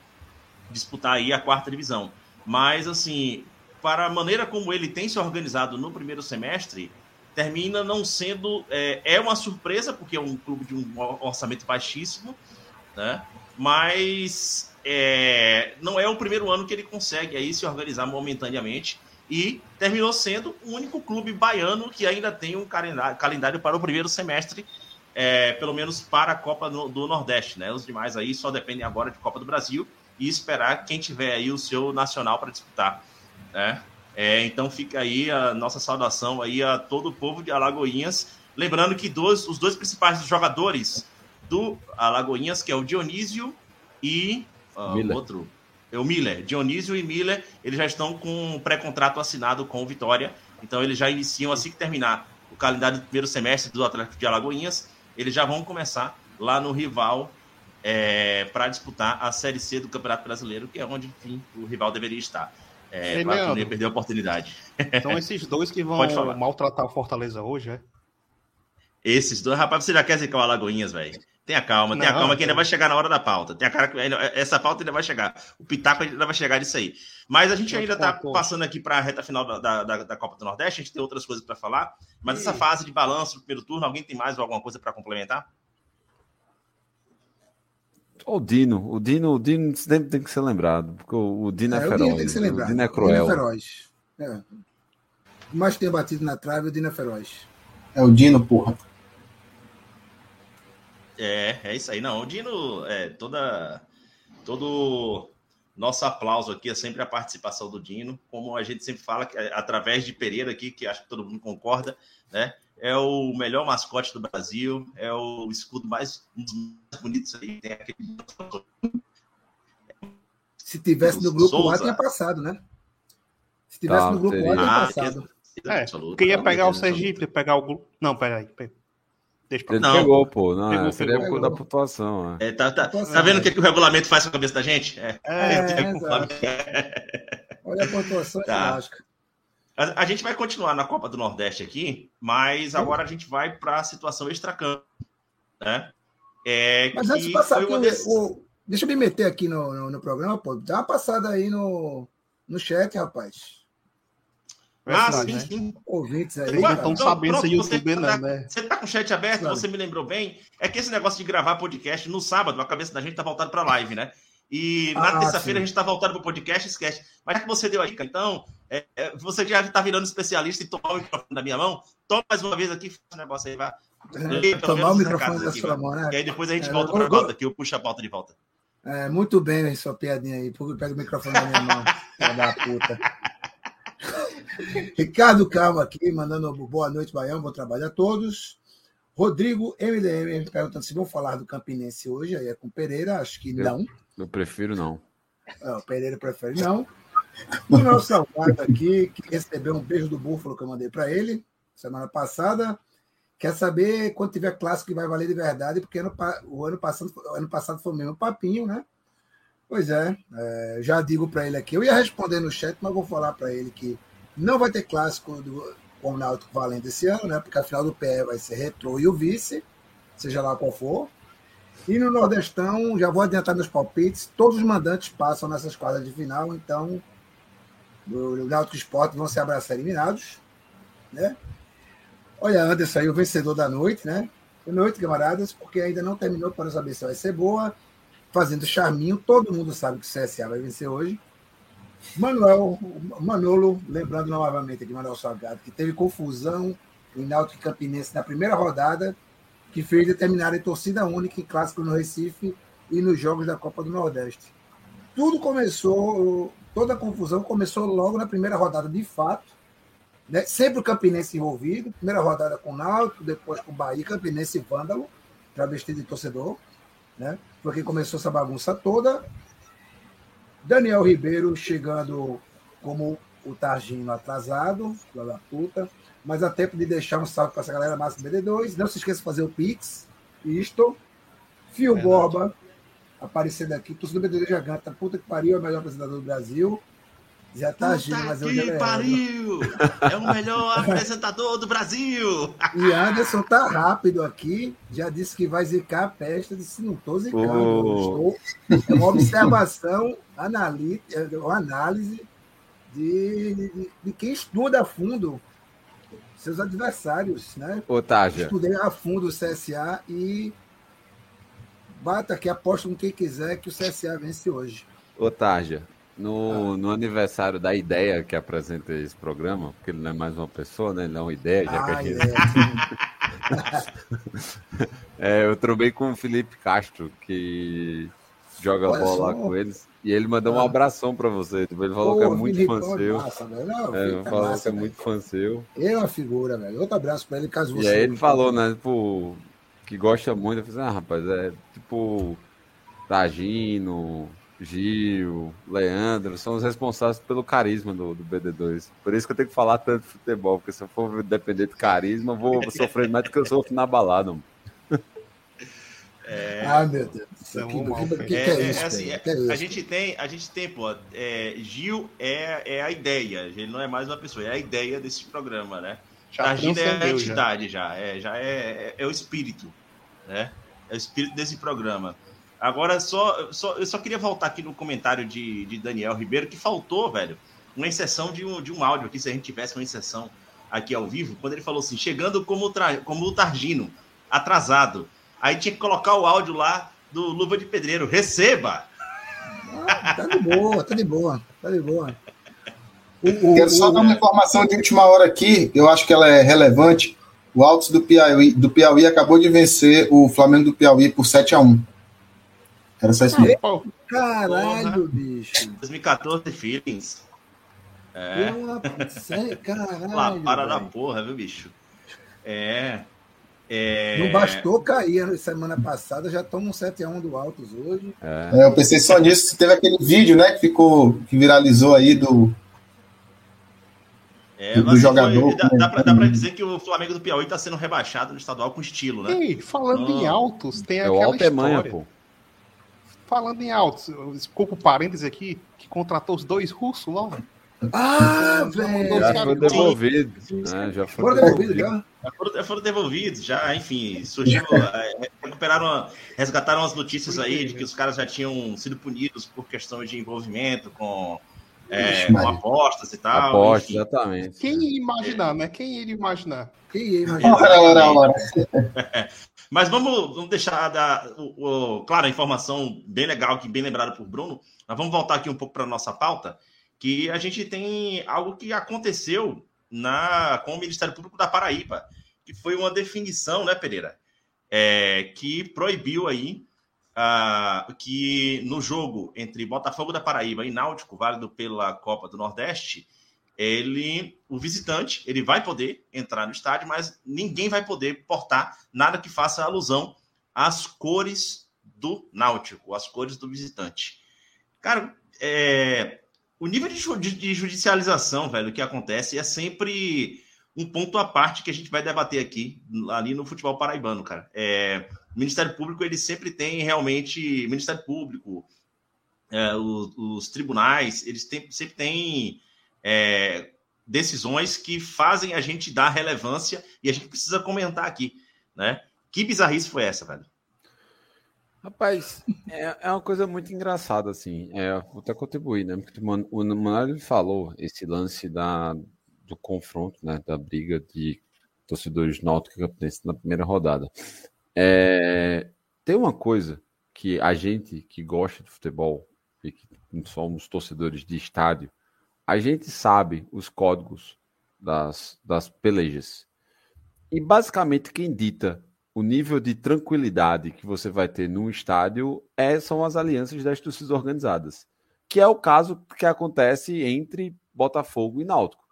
disputar aí a quarta divisão. Mas, assim, para a maneira como ele tem se organizado no primeiro semestre, termina não sendo. É, é uma surpresa, porque é um clube de um orçamento baixíssimo, né? Mas é, não é o primeiro ano que ele consegue aí se organizar momentaneamente e terminou sendo o único clube baiano que ainda tem um calendário, para o primeiro semestre, é, pelo menos para a Copa do, do, Nordeste, né? Os demais aí só dependem agora de Copa do Brasil e esperar quem tiver aí o seu nacional para disputar, né? É, então fica aí a nossa saudação aí a todo o povo de Alagoinhas, lembrando que dois, os dois principais jogadores do Alagoinhas, que é o Dionísio e uh, outro é o Miller, Dionísio e Miller, eles já estão com um pré-contrato assinado com o Vitória, então eles já iniciam assim que terminar o calendário do primeiro semestre do Atlético de Alagoinhas, eles já vão começar lá no rival é, para disputar a Série C do Campeonato Brasileiro, que é onde, enfim, o rival deveria estar. É, Ei, ia perder a oportunidade. São esses dois que vão maltratar o Fortaleza hoje, é? Esses dois, rapaz, você já quer ser o Alagoinhas, velho. Tenha calma, tenha não, calma que ainda vai chegar na hora da pauta. Tenha cara que essa pauta ainda vai chegar. O Pitaco ainda vai chegar nisso aí. Mas a gente ainda está passando aqui para a reta final da, da, da, Copa do Nordeste. A gente tem outras coisas para falar. Mas essa fase de balanço do primeiro turno, alguém tem mais alguma coisa para complementar? O Dino, o Dino, o Dino sempre tem que ser lembrado, porque o, Dino é, é feroz. Tem que ser lembrado. O Dino é cruel. O Dino é feroz. É. O mais tem batido na trave, o Dino é feroz. É o Dino, porra. É, é isso aí. Não, o Dino, é, toda, todo nosso aplauso aqui é sempre a participação do Dino, como a gente sempre fala, é, através de Pereira aqui, que acho que todo mundo concorda, né? É o melhor mascote do Brasil, é o escudo mais, um dos mais bonitos aí. Tem aquele... Se tivesse no grupo Souza. lá, tinha passado, né? Se tivesse tá, no grupo teria. lá, tinha passado. É, absoluta, porque ia não, pegar o Sergipe, pegar o. Não, peraí. peraí. Deixa pra Ele Não. pegou, pô. Não, Pegou, seria pegou, da pegou. pontuação. É. É, tá, tá, Pontuação, tá vendo o é. que, que o regulamento faz com a cabeça da gente? É. É. Flamengo. Olha a pontuação Tá. elástica. A, a gente vai continuar na Copa do Nordeste aqui, mas agora a gente vai para a situação extracampo, né? É, Mas antes de passar aqui, uma o- deixa eu me meter aqui no, no, no programa, pô. Dá uma passada aí no, no chat, rapaz. Ah, Verdade, sim, né? sim. Ouvintes aí. Não estão Então, sabendo pronto, se você YouTube tá- não, né? Você tá com o chat aberto, Claro. você me lembrou bem. É que esse negócio de gravar podcast no sábado, a cabeça da gente tá voltada para live, né? E na Ah, terça-feira a gente tá voltando pro podcast, esquece. Mas já que você deu a dica, então, é, é, você já tá virando especialista em tomar o microfone da minha mão, toma mais uma vez aqui, faz o negócio aí, vai. Lê pelo Tomar o microfone da sua mão, né? E aí depois a gente É, volta pra eu- pauta aqui, eu puxo a pauta de volta. É, muito bem, hein, sua piadinha aí. Pega o microfone da minha mão. filha da puta. Ricardo Calma aqui, mandando boa noite, Baião, bom trabalho a todos. Rodrigo MDM perguntando se vão falar do Campinense hoje, aí é com Pereira, acho que Eu- não. Eu prefiro não. É, o Pereira prefere não. O nosso Salgado aqui, que recebeu um beijo do Búfalo que eu mandei para ele semana passada, quer saber quando tiver clássico que vai valer de verdade, porque ano o ano passado, ano passado foi o mesmo papinho, né? Pois é, é, já digo para ele aqui. Eu ia responder no chat, mas vou falar para ele que não vai ter clássico do, com o Náutico valendo esse ano, né? Porque a final do PE vai ser Retrô e o vice, seja lá qual for. E no Nordestão, já vou adiantar meus palpites, todos os mandantes passam nessas quadras de final, então o Náutico e o Sport vão se abraçar eliminados, né? Olha, Anderson aí, o vencedor da noite, né? Boa noite, camaradas, porque ainda não terminou para saber se vai ser boa. Fazendo charminho, todo mundo sabe que o CSA vai vencer hoje. Manuel, Manolo, lembrando novamente aqui, Manuel Salgado, que teve confusão em Náutico Campinense na primeira rodada, que fez determinar em torcida única em clássico no Recife e nos jogos da Copa do Nordeste. Tudo começou, toda a confusão começou logo na primeira rodada, de fato. Né? Sempre o Campinense envolvido. Primeira rodada com o Náutico, depois com o Bahia, Campinense e Vândalo, travesti de torcedor. Né? Foi quem começou essa bagunça toda. Daniel Ribeiro chegando como o Targino atrasado, filho da puta. Mas há tempo de deixar um salve para essa galera massa do BD2. Não se esqueça de fazer o Pix. Isto. Fio Verdade. Borba aparecendo aqui. Torcedor BD2 Giganta. Puta que pariu, é o melhor apresentador do Brasil. Já tá agindo, Puta mas eu já que pariu! É o melhor apresentador do Brasil! E Anderson tá rápido aqui. Já disse que vai zicar a peste. Disse, não tô zicando. Oh. não estou. É uma observação, anali- é uma análise de, de, de quem estuda a fundo seus adversários, né? Ô, Taja, Estudei a fundo o CSA e bata aqui, aposto com quem quiser que o CSA vence hoje. ô, Taja, no, no aniversário da ideia que apresenta esse programa, porque ele não é mais uma pessoa, né? Ele é uma ideia, já que a Ai, gente é. É, eu trombei com o Felipe Castro, que joga Olha bola lá só. com eles. E ele mandou um Ah. abração pra você. Ele falou Pô, que é muito fã é seu. massa, velho. Não, É, é falou massa, que é velho. muito fã seu. Ele é uma figura, velho. Outro abraço pra ele, caso você. E aí ele falou, né? Tipo, que gosta muito. Eu falei, ah, rapaz, é tipo. Tagino, Gil, Leandro, são os responsáveis pelo carisma do, do BD2. Por isso que eu tenho que falar tanto de futebol, porque se eu for depender de carisma, eu vou sofrer mais do que eu sofro na balada. mano. Ah, meu Deus. É Que, mal que, que, feito. que É, é é, isso, assim, é, Que é a gente tem, a gente tem, pô, é, Gil é, é a ideia, ele não é mais uma pessoa, é a ideia desse programa, né? Já Targino é a transcendeu, já. entidade já, é, já é, é, é o espírito, né? É o espírito desse programa. Agora, só, só, eu só queria voltar aqui no comentário de, de Daniel Ribeiro, que faltou, velho, uma inserção de um, de um áudio aqui, se a gente tivesse uma inserção aqui ao vivo, quando ele falou assim, chegando como, o tra- como o Targino, atrasado. Aí tinha que colocar o áudio lá do Luva de Pedreiro, receba! Ah, tá de boa, tá de boa, tá de boa. O, o- Quero só o- dar uma informação de última hora aqui, eu acho que ela é relevante. O Altos do Piauí, do Piauí acabou de vencer o Flamengo do Piauí por 7 a 1 Era só isso mesmo. Caralho, bicho. 2014 Feelings. É. Porra, Caralho. Lá, para da porra, viu, bicho? É. é... Não bastou cair na semana passada, já tomam um 7x1 do Altos hoje. É. É, eu pensei só nisso. Teve aquele vídeo, né, que ficou, que viralizou aí do. É, do assim, jogador. foi- dá, dá, pra, dá comentando. pra dizer que o Flamengo do Piauí tá sendo rebaixado no estadual com estilo, né? Ei, falando em Não. altos, tem É aquela Alto é manha, história. pô. Falando em altos, desculpa o parênteses aqui, que contratou os dois russos lá. Ah, velho. Já caras foi devolvido. né? Já foi Foram devolvidos já? Já foram, foram devolvidos, já, enfim, surgiu, é, recuperaram, resgataram as notícias aí de que os caras já tinham sido punidos por questão de envolvimento com, é, com apostas e tal. Aposta, enfim. exatamente. Quem ia imaginar, né? Quem iria imaginar? Quem ia imaginar? Ora, ora, ora. Mas vamos, vamos deixar da, o, o- claro, a informação bem legal, que bem lembrada por Bruno, mas vamos voltar aqui um pouco para a nossa pauta, que a gente tem algo que aconteceu na, com o Ministério Público da Paraíba, que foi uma definição, né, Pereira, É, que proibiu aí ah, que no jogo entre Botafogo da Paraíba e Náutico, válido pela Copa do Nordeste, ele, o visitante, ele vai poder entrar no estádio, mas ninguém vai poder portar nada que faça alusão às cores do Náutico, às cores do visitante. Cara, é, o nível de- de judicialização, velho, que acontece é sempre um ponto à parte que a gente vai debater aqui, ali no futebol paraibano, cara. É, o Ministério Público, ele sempre tem realmente. Ministério Público, é, os, os tribunais, eles têm- sempre têm é, decisões que fazem a gente dar relevância e a gente precisa comentar aqui, né? Que bizarrice foi essa, velho? Rapaz, é, é uma coisa muito engraçada, assim. É, vou até contribuir, né? Porque o Man- o Manuel falou esse lance da, do confronto, né? Da briga de torcedores náuticos na primeira rodada. É, tem uma coisa que a gente que gosta de futebol e que somos torcedores de estádio, a gente sabe os códigos das, das pelejas. E basicamente quem dita o nível de tranquilidade que você vai ter num estádio é, são as alianças das torcidas organizadas, que é o caso que acontece entre Botafogo e Náutico.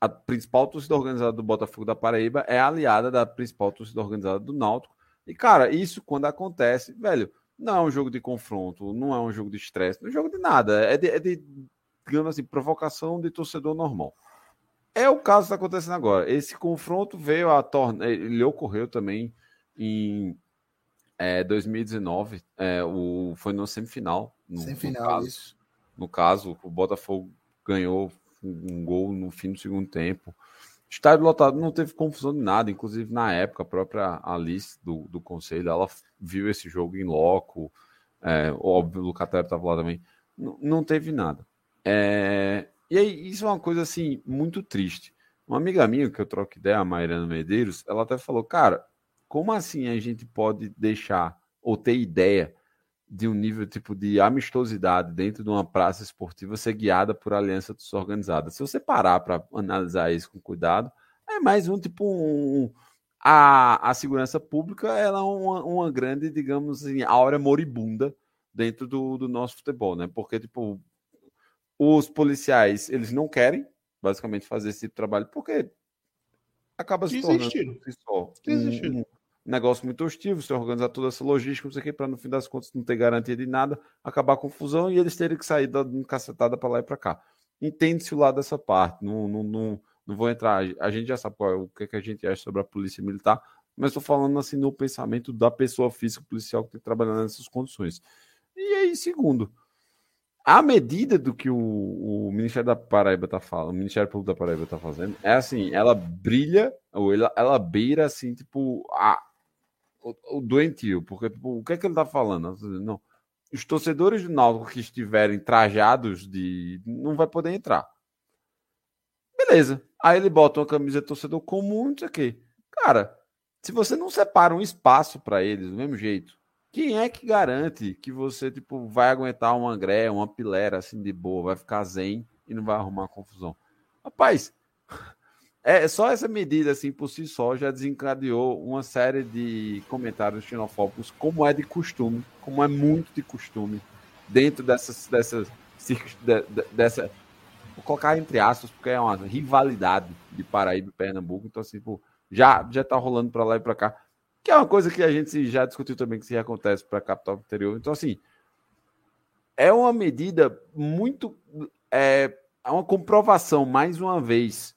A principal torcida organizada do Botafogo da Paraíba é aliada da principal torcida organizada do Náutico. E, cara, isso quando acontece, velho, não é um jogo de confronto, não é um jogo de estresse, não é um jogo de nada. É de, é de, digamos assim, provocação de torcedor normal. É o caso que está acontecendo agora. Esse confronto veio a tornar. Ele ocorreu também em é, 2019. É, o, foi no semifinal. No, Sem no caso. isso. No caso, o Botafogo ganhou um gol no fim do segundo tempo. Estádio lotado, não teve confusão de nada. Inclusive, na época, a própria Alice do, do conselho, ela viu esse jogo em loco. É, óbvio, o Lucatero estava lá também. Não, não teve nada. É, e aí, isso é uma coisa assim, muito triste. Uma amiga minha que eu troco ideia, a Mairana Medeiros, ela até falou: Cara, como assim a gente pode deixar ou ter ideia de um nível tipo de amistosidade dentro de uma praça esportiva ser guiada por aliança desorganizada? Se você parar para analisar isso com cuidado, é mais um tipo um. A, a segurança pública ela é uma, uma grande, digamos assim, aura moribunda dentro do, do nosso futebol, né? Porque, tipo, os policiais, eles não querem, basicamente, fazer esse tipo de trabalho, porque acaba se tornando Desistiram. por si só Desistiram. um negócio muito hostil, você organizar toda essa logística, não sei o que, para no fim das contas não ter garantia de nada, acabar a confusão e eles terem que sair dando cacetada para lá e para cá. Entende-se o lado dessa parte, não, não, não, não vou entrar, a gente já sabe qual é, o que, que a gente acha sobre a polícia militar, mas estou falando assim no pensamento da pessoa física policial que tem que trabalhar nessas condições. E aí, segundo, a medida do que o, o Ministério da Paraíba está falando, o Ministério Público da Paraíba está fazendo, é assim, ela brilha, ou ela, ela beira assim, tipo, a, o, doentio, porque tipo, o que é que ele está falando? Não, os torcedores do Náutico que estiverem trajados de. não vai poder entrar. Beleza. Aí ele bota uma camisa de torcedor comum, não sei o quê. Cara, se você não separa um espaço para eles do mesmo jeito, quem é que garante que você tipo vai aguentar uma gré, uma pilera assim de boa, vai ficar zen e não vai arrumar confusão? Rapaz, é só essa medida assim por si só já desencadeou uma série de comentários xenofóbicos, como é de costume, como é muito de costume dentro dessas dessas de, de, dessa vou colocar entre aspas porque é uma rivalidade de Paraíba e Pernambuco, então assim, pô, já já tá rolando para lá e para cá que é uma coisa que a gente já discutiu também que se acontece para a capital interior. Então, assim, é uma medida muito. É, é uma comprovação, mais uma vez,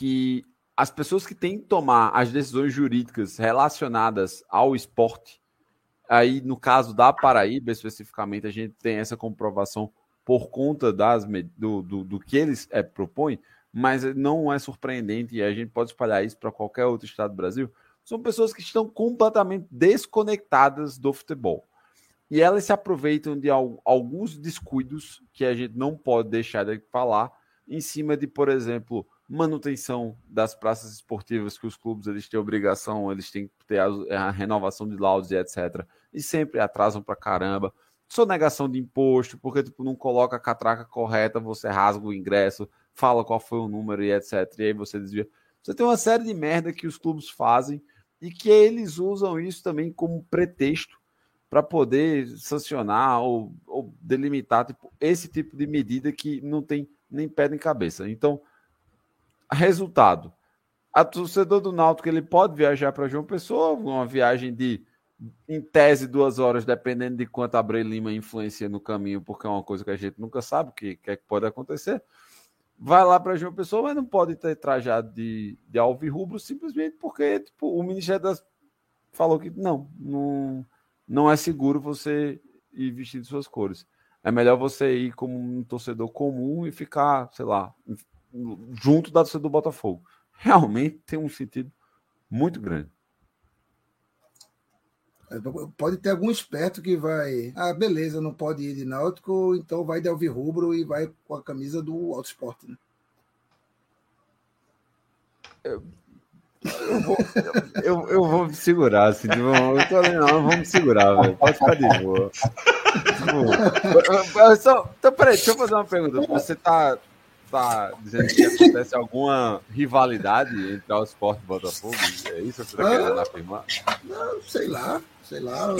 que as pessoas que têm que tomar as decisões jurídicas relacionadas ao esporte, aí no caso da Paraíba especificamente, a gente tem essa comprovação por conta das, do, do, do que eles é, propõem, mas não é surpreendente e a gente pode espalhar isso para qualquer outro estado do Brasil. São pessoas que estão completamente desconectadas do futebol. E elas se aproveitam de alguns descuidos que a gente não pode deixar de falar, em cima de, por exemplo, manutenção das praças esportivas que os clubes eles têm obrigação, eles têm que ter a, a renovação de laudos e etc. E sempre atrasam para caramba. Sonegação de imposto, porque tipo, não coloca a catraca correta, você rasga o ingresso, fala qual foi o número e etc. E aí você desvia. Você tem uma série de merda que os clubes fazem e que eles usam isso também como pretexto para poder sancionar ou, ou delimitar tipo, esse tipo de medida que não tem nem pé nem cabeça. Então, Resultado: a torcedor do Náutico ele pode viajar para João Pessoa, uma viagem de em tese duas horas, dependendo de quanto a Brei Lima influencia no caminho, porque é uma coisa que a gente nunca sabe o que, que, é que pode acontecer. Vai lá para João Pessoa, mas não pode ter trajado de, de alvirrubro simplesmente porque tipo, o Ministério das falou que não, não, não é seguro você ir vestindo suas cores. É melhor você ir como um torcedor comum e ficar, sei lá, junto da torcida do Botafogo. Realmente tem um sentido muito grande. É, pode ter algum esperto que vai. Ah, beleza, não pode ir de Náutico, então vai de Alvirrubro e vai com a camisa do Auto Esporte, né? Eu, eu, vou, eu, eu, vou me segurar, assim, tipo, eu tô ali, não, vamos me segurar, velho. Pode ficar de boa. Tipo, só, então, peraí, deixa eu fazer uma pergunta. Você tá, está dizendo que acontece alguma rivalidade entre o esporte e o Botafogo? É isso que você está querendo ah, afirmar? Não, sei lá, sei lá.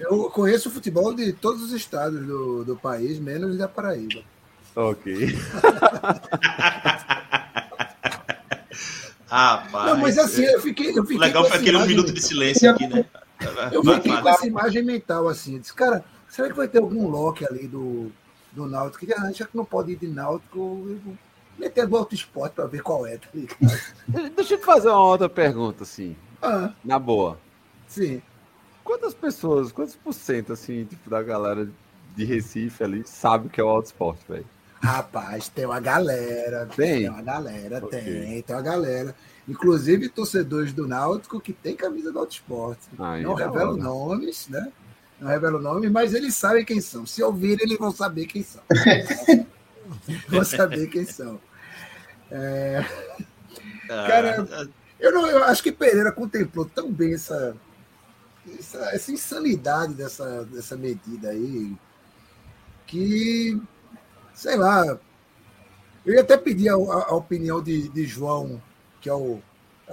Eu conheço o futebol de todos os estados do, do país, menos da Paraíba. Ok. Rapaz. Não, mas assim, eu fiquei. Eu fiquei legal foi aquele um minuto de silêncio aqui, né? Eu fiquei com essa imagem mental assim. Eu disse, cara, será que vai ter algum lock ali do do Náutico, que já que não pode ir de Náutico, eu vou meter do outro esporte para ver qual é, tá Deixa eu te fazer uma outra pergunta, assim. Ah, na boa. Sim. Quantas pessoas, quantos por cento, assim, tipo, da galera de Recife ali sabe o que é o auto esporte, velho? Rapaz, tem uma galera. Tem? Tem uma galera, okay. tem, tem uma galera. Inclusive torcedores do Náutico que tem camisa do Auto Esporte. não revelo nomes, né? Não revela o nome, mas eles sabem quem são. Se ouvirem, eles vão saber quem são. vão saber quem são. É... Ah. Cara, eu, não, eu acho que Pereira contemplou tão bem essa, essa, essa insanidade dessa, dessa medida aí que, sei lá, eu ia até pedir a, a opinião de, de João, que é o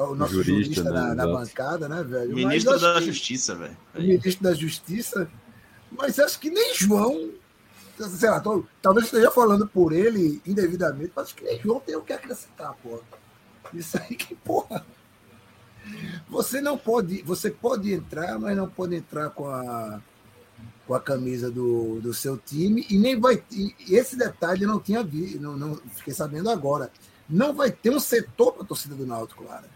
o nosso jurista, jurista né? na, na bancada, né, velho? Ministro da Justiça, velho. Ministro da Justiça. Mas acho que nem João. Sei lá, tô, talvez esteja falando por ele indevidamente, mas acho que nem João tem o que acrescentar, pô. Isso aí que, porra. Você não pode. Você pode entrar, mas não pode entrar com a com a camisa do, do seu time e nem vai e esse detalhe eu não tinha visto, não, não fiquei sabendo agora. Não vai ter um setor para a torcida do Náutico, Lara.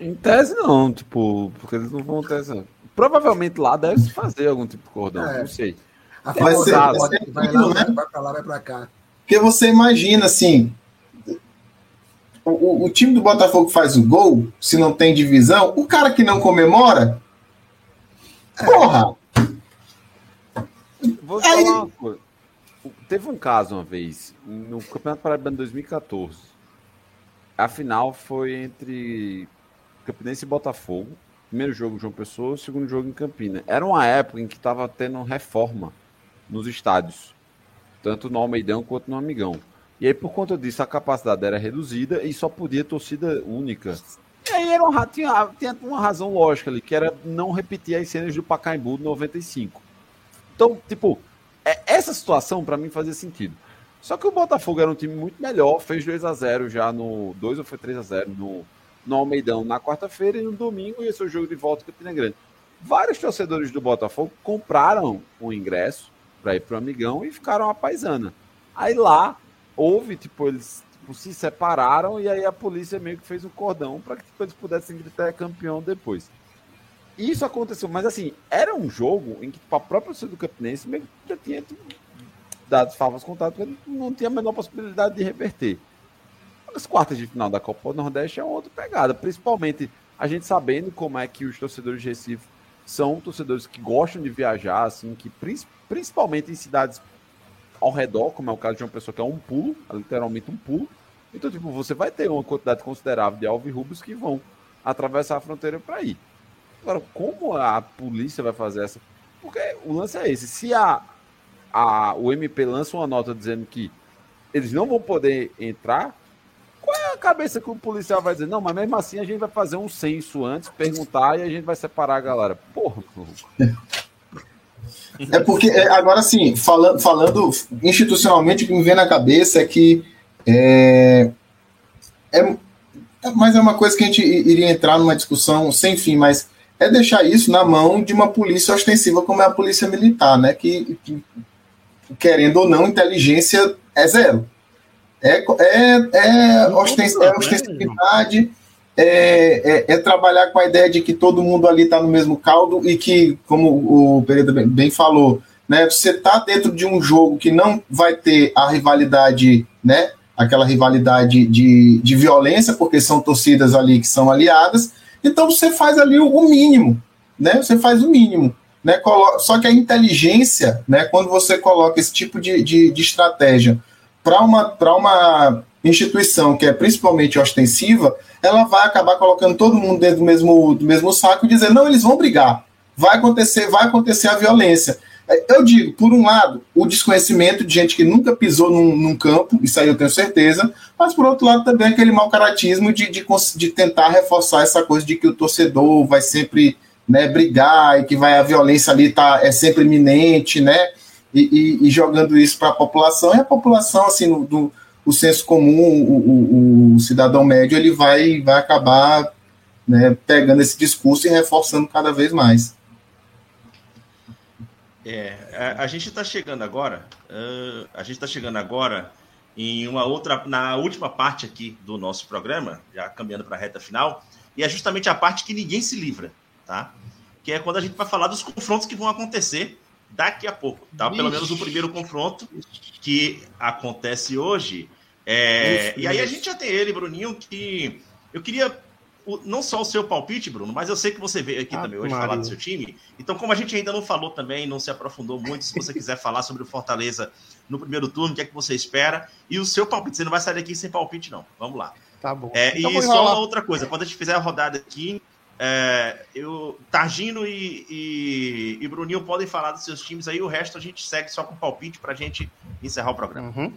Em tese, não, tipo, porque eles não vão ter essa. Provavelmente lá deve se fazer algum tipo de cordão, é. não sei. A vai, ser, pode, vai lá, né? vai pra lá, vai pra cá. Porque você imagina assim. O, o, time do Botafogo faz o gol, se não tem divisão, o cara que não comemora. É. Porra! Vou falar uma coisa. Teve um caso uma vez, no Campeonato Paraibano 2014. A final foi entre Campinense e Botafogo. Primeiro jogo João Pessoa, segundo jogo em Campina. Era uma época em que estava tendo reforma nos estádios, tanto no Almeidão quanto no Amigão. E aí, por conta disso, a capacidade era reduzida e só podia torcida única. E aí era uma, tinha, tinha uma razão lógica ali, que era não repetir as cenas do Pacaembu de 95. Então, tipo, é, essa situação para mim fazia sentido. Só que o Botafogo era um time muito melhor, fez 2 a 0 já no 2 ou foi 3 a 0 no no Almeidão na quarta-feira e no domingo ia ser o jogo de volta em Campina Grande. Vários torcedores do Botafogo compraram o ingresso para ir para o Amigão e ficaram a paisana. Aí lá houve, tipo, eles tipo, se separaram e aí a polícia meio que fez um cordão para que tipo, eles pudessem gritar campeão depois. Isso aconteceu, mas assim, era um jogo em que tipo, a própria torcida do Campinense meio que já tinha tipo, dado favas contato, não tinha a menor possibilidade de reverter. As quartas de final da Copa do Nordeste é outra pegada, principalmente a gente sabendo como é que os torcedores de Recife são torcedores que gostam de viajar, assim, que principalmente em cidades ao redor, como é o caso de uma pessoa que é um pulo, é literalmente um pulo. Então, tipo, você vai ter uma quantidade considerável de alvirrubos que vão atravessar a fronteira para ir. Agora, como a polícia vai fazer essa? Porque o lance é esse. Se a, a, o MP lança uma nota dizendo que eles não vão poder entrar, a cabeça que o policial vai dizer? Não, mas mesmo assim a gente vai fazer um censo antes, perguntar e a gente vai separar a galera. Porra, É porque, é, agora sim, falando, falando institucionalmente, o que me vem na cabeça é que. É, é, mas é uma coisa que a gente iria entrar numa discussão sem fim, mas é deixar isso na mão de uma polícia ostensiva como é a polícia militar, né? Que, que querendo ou não, inteligência é zero. É, é, é, ostens, é ostensividade, é, é, é, trabalhar com a ideia de que todo mundo ali está no mesmo caldo e que, como o Pereira bem, bem falou, né, você está dentro de um jogo que não vai ter a rivalidade, né, aquela rivalidade de, de violência, porque são torcidas ali que são aliadas, então você faz ali o, o mínimo, né, você faz o mínimo. Né, só que a inteligência, né, quando você coloca esse tipo de, de, de estratégia para uma, uma instituição que é principalmente ostensiva, ela vai acabar colocando todo mundo dentro do mesmo, do mesmo saco e dizer, não, eles vão brigar, vai acontecer, vai acontecer a violência. Eu digo, por um lado, o desconhecimento de gente que nunca pisou num, num campo, isso aí eu tenho certeza, mas por outro lado também aquele mau caratismo de, de, de tentar reforçar essa coisa de que o torcedor vai sempre né, brigar e que vai a violência ali tá, é sempre iminente, né? E, e, e jogando isso para a população, e a população, assim, no, do, o senso comum, o, o, o, cidadão médio, ele vai, vai acabar né, pegando esse discurso e reforçando cada vez mais. É, a, a gente está chegando agora, uh, a gente está chegando agora em uma outra, na última parte aqui do nosso programa, já caminhando para a reta final, e é justamente a parte que ninguém se livra, tá? Que é quando a gente vai falar dos confrontos que vão acontecer daqui a pouco, tá? Pelo menos o primeiro confronto que acontece hoje. É... e aí a gente já tem ele, Bruninho, que eu queria não só o seu palpite, Bruno, mas eu sei que você veio aqui ah, também hoje Maria. falar do seu time. Então, como a gente ainda não falou também, não se aprofundou muito, se você quiser falar sobre o Fortaleza no primeiro turno, o que é que você espera? E o seu palpite, você não vai sair daqui sem palpite, não. Vamos lá. Tá bom. É, então, e só uma outra coisa, quando a gente fizer a rodada aqui, é, eu, Targino e, e, e, Bruninho podem falar dos seus times aí, o resto a gente segue só com palpite para a gente encerrar o programa. Uhum.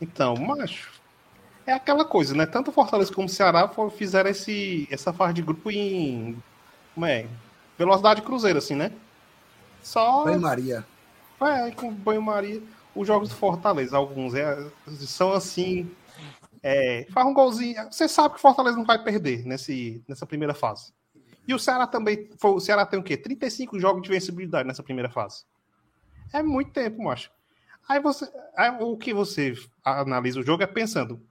Então, macho, é aquela coisa, né? Tanto Fortaleza como o Ceará fizeram esse, essa fase de grupo em. Como é? Velocidade cruzeiro, assim, né? Só. Banho-Maria. É, com banho-maria. Os jogos do Fortaleza, alguns é, são assim, é, faz um golzinho. Você sabe que o Fortaleza não vai perder nesse, nessa primeira fase. E o Ceará também. O Ceará tem o quê? 35 jogos de vencibilidade nessa primeira fase. É muito tempo, macho. Aí você. Aí, o que você analisa o jogo é pensando.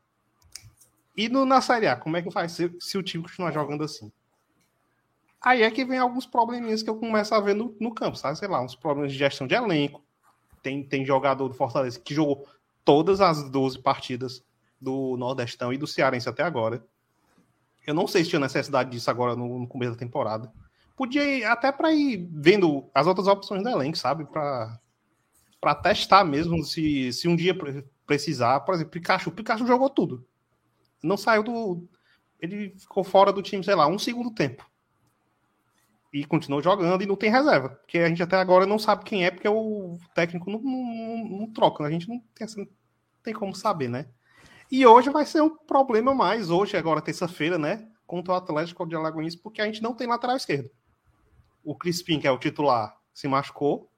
E no, na Série A, como é que faz se, se o time continuar jogando assim? Aí é que vem alguns probleminhas que eu começo a ver no, no campo, sabe? Sei lá, uns problemas de gestão de elenco. Tem, tem jogador do Fortaleza que jogou todas as 12 partidas do Nordestão e do Cearense até agora. Eu não sei se tinha necessidade disso agora no, no começo da temporada. Podia ir até para ir vendo as outras opções do elenco, sabe? Para testar mesmo se, se um dia precisar. Por exemplo, Pikachu. Pikachu jogou tudo. Não saiu do. Ele ficou fora do time, sei lá, um segundo tempo. E continuou jogando e não tem reserva. Porque a gente até agora não sabe quem é, porque o técnico não, não, não troca. A gente não tem, assim, não tem como saber, né? E hoje vai ser um problema mais, hoje, agora terça-feira, né? Contra o Atlético de Alagoas, porque a gente não tem lateral esquerdo. O Crispim, que é o titular, se machucou.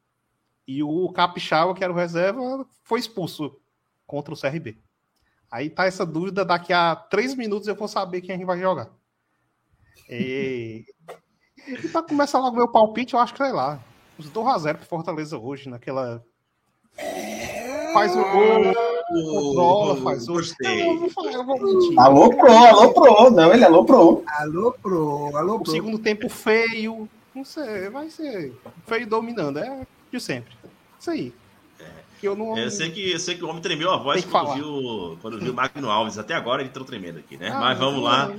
E o Capixaba, que era o reserva, foi expulso contra o CRB. Aí tá essa dúvida, daqui a três minutos eu vou saber quem a gente vai jogar. E, e pra começar logo meu palpite, eu acho que, sei lá, os 2x0 pro Fortaleza hoje, naquela... Faz o gol controla, faz outro. Gostei. Não, eu vou falar, eu vou mentir. Alô pro, alô pro. Não, ele alô pro. Alô, pro, alô, O pro. segundo tempo feio, não sei, vai ser feio dominando, é de sempre. Isso aí. Que eu não. Eu sei que, eu sei que o homem tremeu a voz quando viu, quando viu o Magno Alves. Até agora ele entrou tremendo aqui, né? Ah, Mas vamos lá.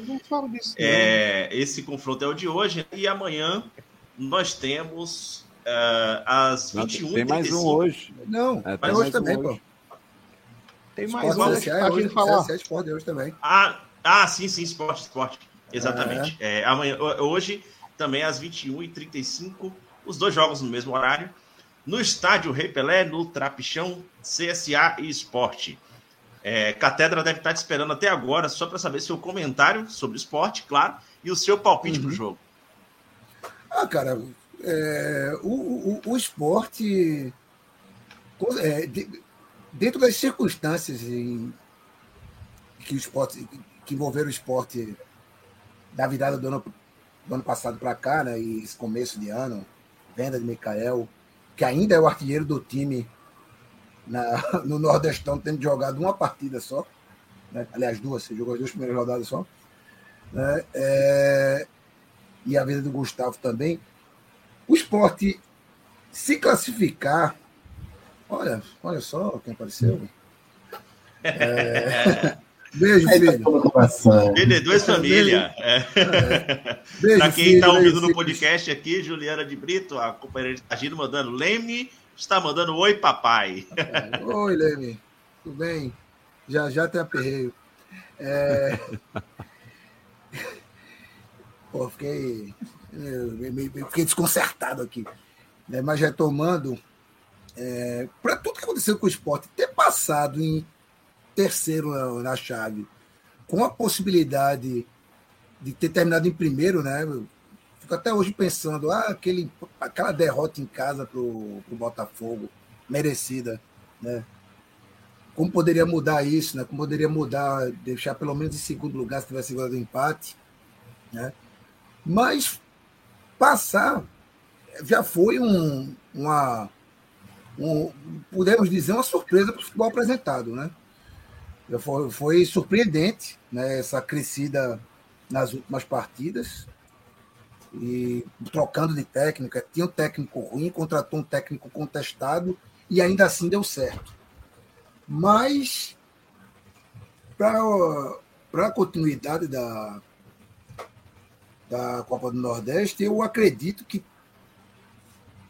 Disso. É, esse confronto é o de hoje. E amanhã nós temos é, às Não, 21 tem mais um hoje. Não, É, é, tem hoje mais um também, hoje. pô. Tem mais Esporte uma CSA é pra hoje, gente falar. CSA Esporte é hoje também. Ah, ah, sim, sim, esporte, esporte. Exatamente. É, amanhã, ho- hoje, também às 21h35, os dois jogos no mesmo horário. No estádio Rei Pelé, no Trapichão, CSA e Esporte. É, Catedra deve estar te esperando até agora, só para saber seu comentário sobre esporte, claro, e o seu palpite para o jogo. Ah, cara, é, o, o, o esporte, é, de- dentro das circunstâncias em que o esporte, que envolveram o esporte da virada do ano, do ano passado para cá, né, e esse começo de ano, venda de Mikael, que ainda é o artilheiro do time na- no Nordestão, tendo jogado uma partida só, né, aliás, duas, você jogou as duas primeiras rodadas só, né, é, e a vida do Gustavo também. O esporte se classificar. Olha, olha só quem apareceu. É, Beijo, Aí tá filho. Vendedores Família. É. Beijo, Para quem está ouvindo beijo, no filho. podcast aqui, Juliana de Brito, a companheira de Tagino, mandando Leme, está mandando oi, papai. Oi, Leme. Tudo bem? Já já tem aperreio. É... Pô, fiquei, eu me- me- fiquei desconcertado aqui. Mas retomando, é... para tudo que aconteceu com o esporte, ter passado em terceiro na, na chave, com a possibilidade de ter terminado em primeiro, né? Fico até hoje pensando, ah, aquele, aquela derrota em casa pro, pro Botafogo, merecida, né? Como poderia mudar isso, né? Como poderia mudar, deixar pelo menos em segundo lugar se tivesse segurado o empate, né? Mas passar já foi um, uma, um, podemos dizer, uma surpresa para o futebol apresentado, né? Foi, foi surpreendente, né? Essa crescida nas últimas partidas e trocando de técnica, tinha um técnico ruim, contratou um técnico contestado e ainda assim deu certo. Mas para a continuidade da, da Copa do Nordeste, eu acredito que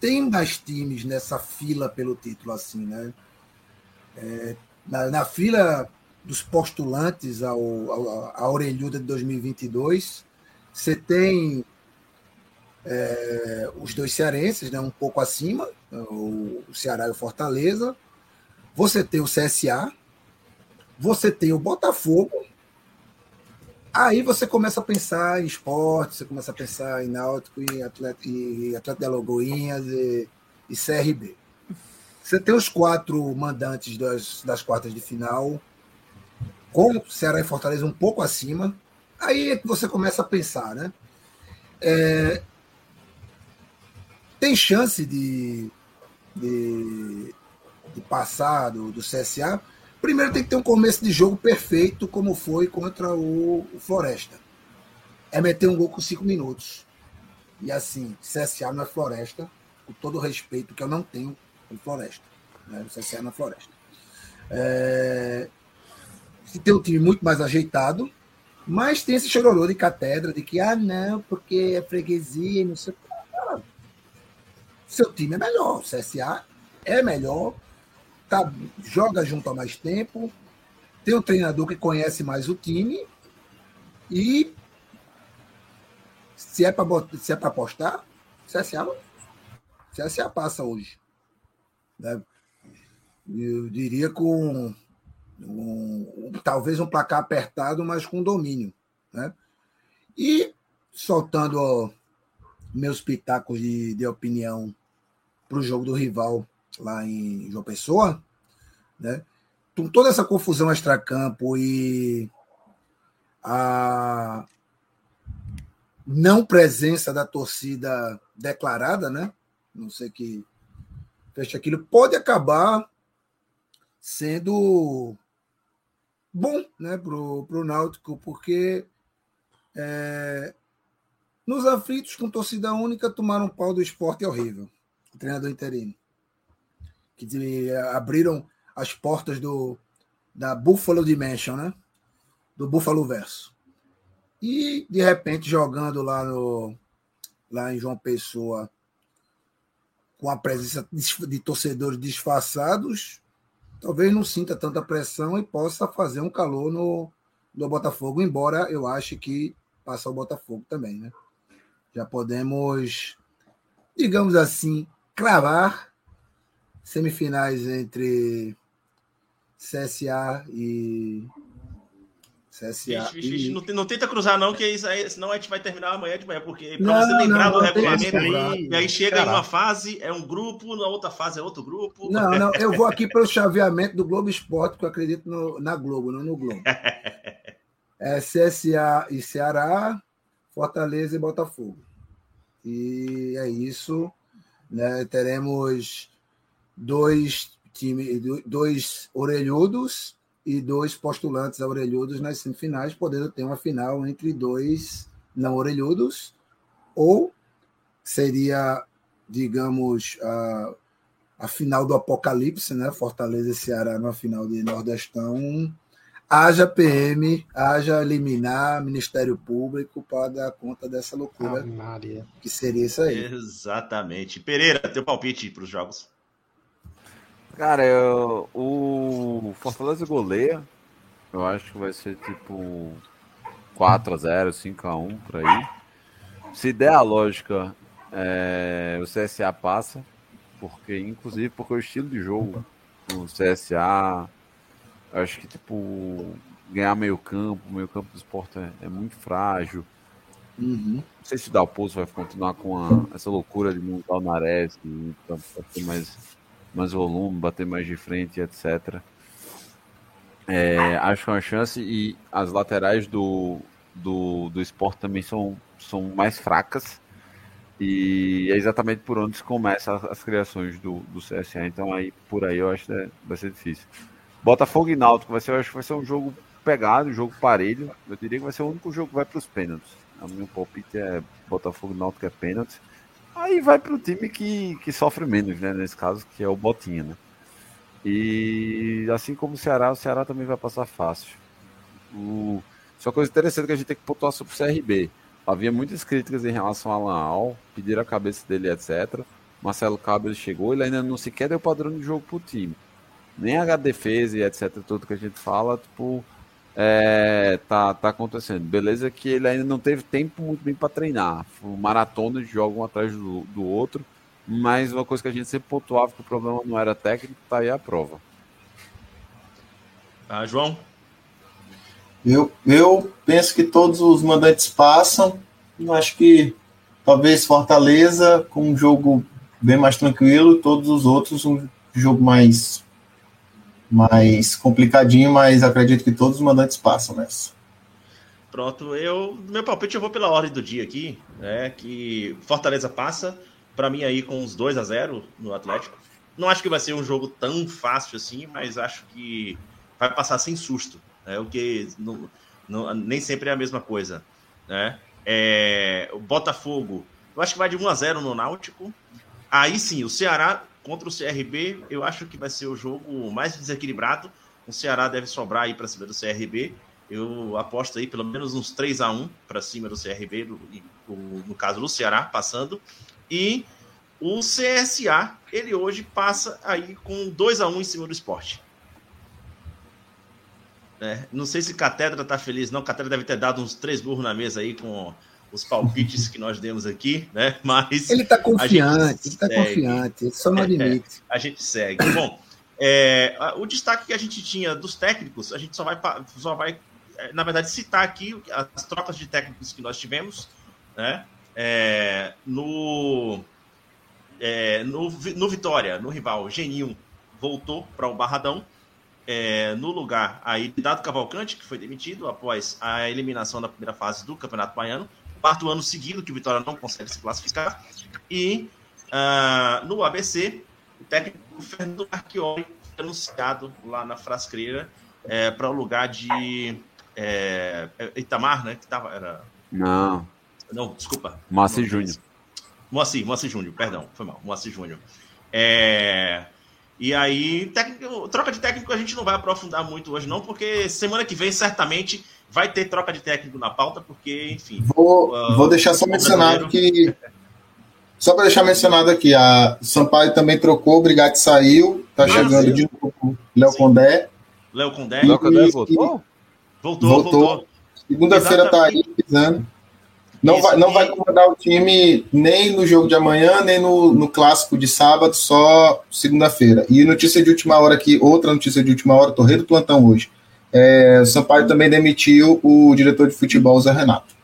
tem mais times nessa fila pelo título assim, né? É, na, na fila dos postulantes ao, ao, à orelhuda de 2022, você tem é, os dois cearenses, né, um pouco acima, o, o Ceará e o Fortaleza. Você tem o CSA, você tem o Botafogo. Aí você começa a pensar em esporte, você começa a pensar em Náutico e Atlético, e Atlético de Alagoinhas e, e CRB. Você tem os quatro mandantes das, das quartas de final, com Ceará e Fortaleza um pouco acima. Aí é que você começa a pensar, né? É, tem chance de, de, de passar do, do, CSA. Primeiro tem que ter um começo de jogo perfeito, como foi contra o, Floresta. É meter um gol com cinco minutos. E assim, CSA não é Floresta, com todo o respeito que eu não tenho com Floresta. Né? O CSA não é Floresta. É... Se tem um time muito mais ajeitado, mas tem esse chororô de catedra de que, ah, não, porque é freguesia, não sei o que seu time é melhor. O CSA é melhor, tá, joga junto há mais tempo, tem um treinador que conhece mais o time e se é para se é para apostar, CSA, CSA passa hoje. Né? Eu diria com um, talvez um placar apertado, mas com domínio. Né? E soltando ó, meus pitacos de, de opinião para o jogo do rival lá em João Pessoa, né? Com toda essa confusão extracampo e a não presença da torcida declarada, né? Não sei que fecha aquilo, pode acabar sendo bom né, para o Náutico, porque é, nos aflitos com torcida única tomaram um pau do esporte horrível, o treinador interino. Que abriram as portas do, da Buffalo Dimension, né? Do Buffalo Verso. E, de repente, jogando lá, no, lá em João Pessoa, com a presença de torcedores disfarçados, talvez não sinta tanta pressão e possa fazer um calor no, no Botafogo, embora eu ache que passa o Botafogo também, né? Já podemos, digamos assim, cravar semifinais entre CSA e CSA. Vixe, vixe, e... Não, não, tenta cruzar, não, que isso aí, senão a gente vai terminar amanhã de manhã, porque para você lembrar não, do regulamento aí, e aí chega Caraca. em uma fase, é um grupo, na outra fase é outro grupo. Não, não, eu vou aqui pelo chaveamento do Globo Esporte, que eu acredito no, na Globo, não no Globo. É CSA e Ceará, Fortaleza e Botafogo. E é isso. Né? Teremos dois time, dois orelhudos e dois postulantes a orelhudos nas semifinais, podendo ter uma final entre dois não orelhudos, ou seria, digamos, a, a final do apocalipse, né? Fortaleza e Ceará na final de Nordestão. Haja PM, haja eliminar Ministério Público para dar conta dessa loucura ah, que seria isso aí. Exatamente. Pereira, teu palpite para os jogos. Cara, eu, o Fortaleza goleia. Eu acho que vai ser tipo 4x0, 5x1 por aí. Se der a lógica, é, o CSA passa. Porque, inclusive, porque o estilo de jogo do CSA, acho que tipo, ganhar meio campo, meio campo do esporte é, é muito frágil. Uhum. Não sei se o Dalpozo vai continuar com a, essa loucura de montar o Nares, então, ter mais volume, bater mais de frente, etc. É, acho que é uma chance e as laterais do, do, do esporte também são, são mais fracas e é exatamente por onde se começa as, as criações do, do CSA. Então aí por aí eu acho que é, vai ser difícil. Botafogo e Náutico vai ser, acho que vai ser um jogo pegado, um jogo parelho. Eu diria que vai ser o único jogo que vai para os pênaltis. O meu palpite é Botafogo e Náutico é pênalti. Aí vai para o time que, que sofre menos, né? Nesse caso, que é o Botinha, né? E assim como o Ceará, o Ceará também vai passar fácil. O... Só coisa interessante que a gente tem que pontuar sobre o CRB. Havia muitas críticas em relação a Laal, pediram a cabeça dele, etc. Marcelo Cabo chegou, ele ainda não sequer deu padrão de jogo pro time. Nem a defesa e etc, tudo que a gente fala, tipo, é, tá, tá acontecendo. Beleza que ele ainda não teve tempo muito bem para treinar. Maratona de jogo um atrás do, do outro. Mas uma coisa que a gente sempre pontuava que o problema não era técnico, tá aí a prova. Ah, João? Eu, eu penso que todos os mandantes passam. Eu acho que talvez Fortaleza com um jogo bem mais tranquilo, todos os outros um jogo mais mais complicadinho, mas acredito que todos os mandantes passam nessa. Pronto, eu meu palpite eu vou pela ordem do dia aqui, né? Que Fortaleza passa, para mim aí com uns 2 a 0 no Atlético. Não acho que vai ser um jogo tão fácil assim, mas acho que vai passar sem susto, né? O que não, nem sempre é a mesma coisa, né? É, o Botafogo, eu acho que vai de 1 a 0 no Náutico. Aí sim, o Ceará contra o CRB, eu acho que vai ser o jogo mais desequilibrado. O Ceará deve sobrar aí para cima do CRB. Eu aposto aí pelo menos uns 3 a 1 para cima do CRB, no, caso do Ceará, passando. E o CSA, ele hoje passa aí com 2 a 1 em cima do esporte. É, não sei se Catedra tá feliz, não. Catedra deve ter dado uns três burros na mesa aí com os palpites que nós demos aqui, né? Mas ele está confiante, ele está confiante, ele só não admite. É, a gente segue. Bom, é, o destaque que a gente tinha dos técnicos, a gente só vai, só vai, é, na verdade, citar aqui as trocas de técnicos que nós tivemos, né? É, no, é, no, no Vitória, no rival, Geninho voltou para o Barradão. É, no lugar aí Dado Cavalcante, que foi demitido após a eliminação da primeira fase do Campeonato Baiano quarto ano seguido que o Vitória não consegue se classificar. E uh, no ABC, o técnico Fernando Marchiori anunciado lá na Frasqueira é, para o lugar de é, Itamar, né? Que tava, era... Não. Não, desculpa. Moacir Júnior. Moacir, Moacir Júnior, perdão, foi mal. Moacir Júnior. É... E aí, técnico, troca de técnico a gente não vai aprofundar muito hoje, não, porque semana que vem certamente vai ter troca de técnico na pauta, porque, enfim. Vou, uh, vou deixar só mencionado que. Só para deixar mencionado aqui, a Sampaio também trocou, o Brigatti saiu, tá ah, chegando sim. de novo Léo Condé. Léo Condé. Léo Condé voltou? Voltou, voltou. voltou. Segunda-feira tá aí pisando. Não, vai, não vai comandar o time nem no jogo de amanhã, nem no, no clássico de sábado, só segunda-feira. E notícia de última hora aqui, outra notícia de última hora, torrei do plantão hoje. É, Sampaio também demitiu o diretor de futebol, Zé Renato.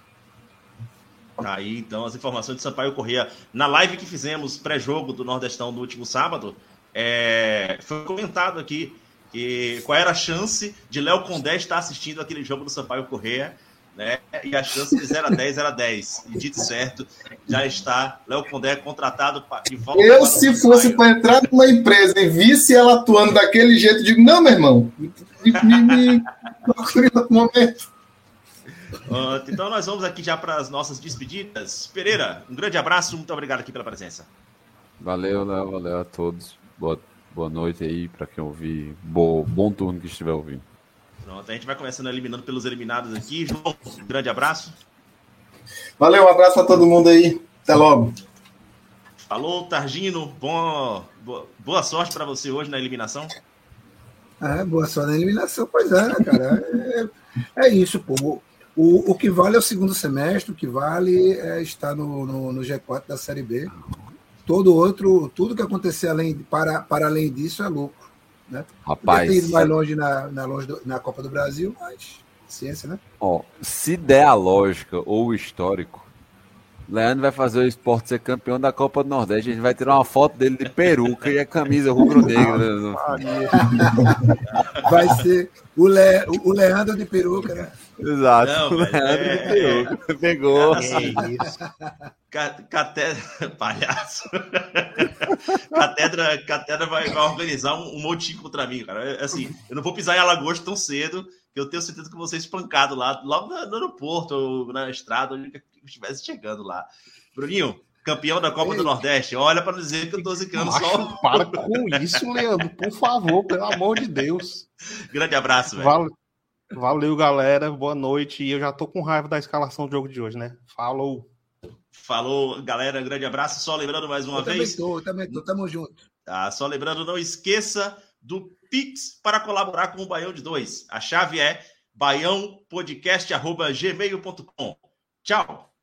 Aí, então, as informações de Sampaio Corrêa. Na live que fizemos pré-jogo do Nordestão no último sábado, é, foi comentado aqui que, qual era a chance de Léo Condé estar assistindo aquele jogo do Sampaio Corrêa né? E a chance de 0 a 10 era 10. E dito certo, já está Léo Condé contratado de volta. Eu, se fosse para entrar numa empresa e visse ela atuando daquele jeito, digo: não, meu irmão, me, me procure outro momento. então nós vamos aqui já para as nossas despedidas. Pereira, um grande abraço, muito obrigado aqui pela presença. Valeu, Léo, valeu a todos. Boa, boa noite aí para quem ouvir. Bo, bom turno que estiver ouvindo. Pronto, a gente vai começando eliminando pelos eliminados aqui. João, um grande abraço. Valeu, um abraço a todo mundo aí. Até logo. Falou, Targino. Bom, boa sorte para você hoje na eliminação. É, boa sorte na eliminação, pois é, né, cara? É, é isso, pô. O, o que vale é o segundo semestre, o que vale é estar no, no, no G4 da Série B. Todo outro, tudo que acontecer além, para, para além disso é louco. Né? Rapaz. Podia ter ido mais longe na, na, longe do, na Copa do Brasil, mas ciência, né? Ó, se der a lógica ou o histórico, Leandro vai fazer o esporte ser campeão da Copa do Nordeste. A gente vai tirar uma foto dele de peruca e a camisa rubro-negra. vai ser o, Le, o Leandro de peruca, né? Exato. Não, o Leandro é... de peruca. Pegou. Catedra. Palhaço. catedra, catedra vai, vai organizar um, um monte contra mim, cara. É, assim, eu não vou pisar em Alagoas tão cedo, que eu tenho certeza que vou ser espancado lá, logo no aeroporto, ou na estrada, onde estivesse chegando lá. Bruninho, campeão da Copa Ei. do Nordeste, olha para dizer que eu tô zicando Macho, só. Para com isso, Leandro, por favor, pelo amor de Deus. Grande abraço, velho. Valeu, valeu, galera. Boa noite. E eu já tô com raiva da escalação do jogo de hoje, né? Falou. Falou, galera. Grande abraço. Só lembrando mais uma eu vez. Também tô, eu também tô. Tamo junto. Tá, só lembrando, não esqueça do Pix para colaborar com o Baião de Dois. A chave é baiãopodcast.gmail.com. Tchau!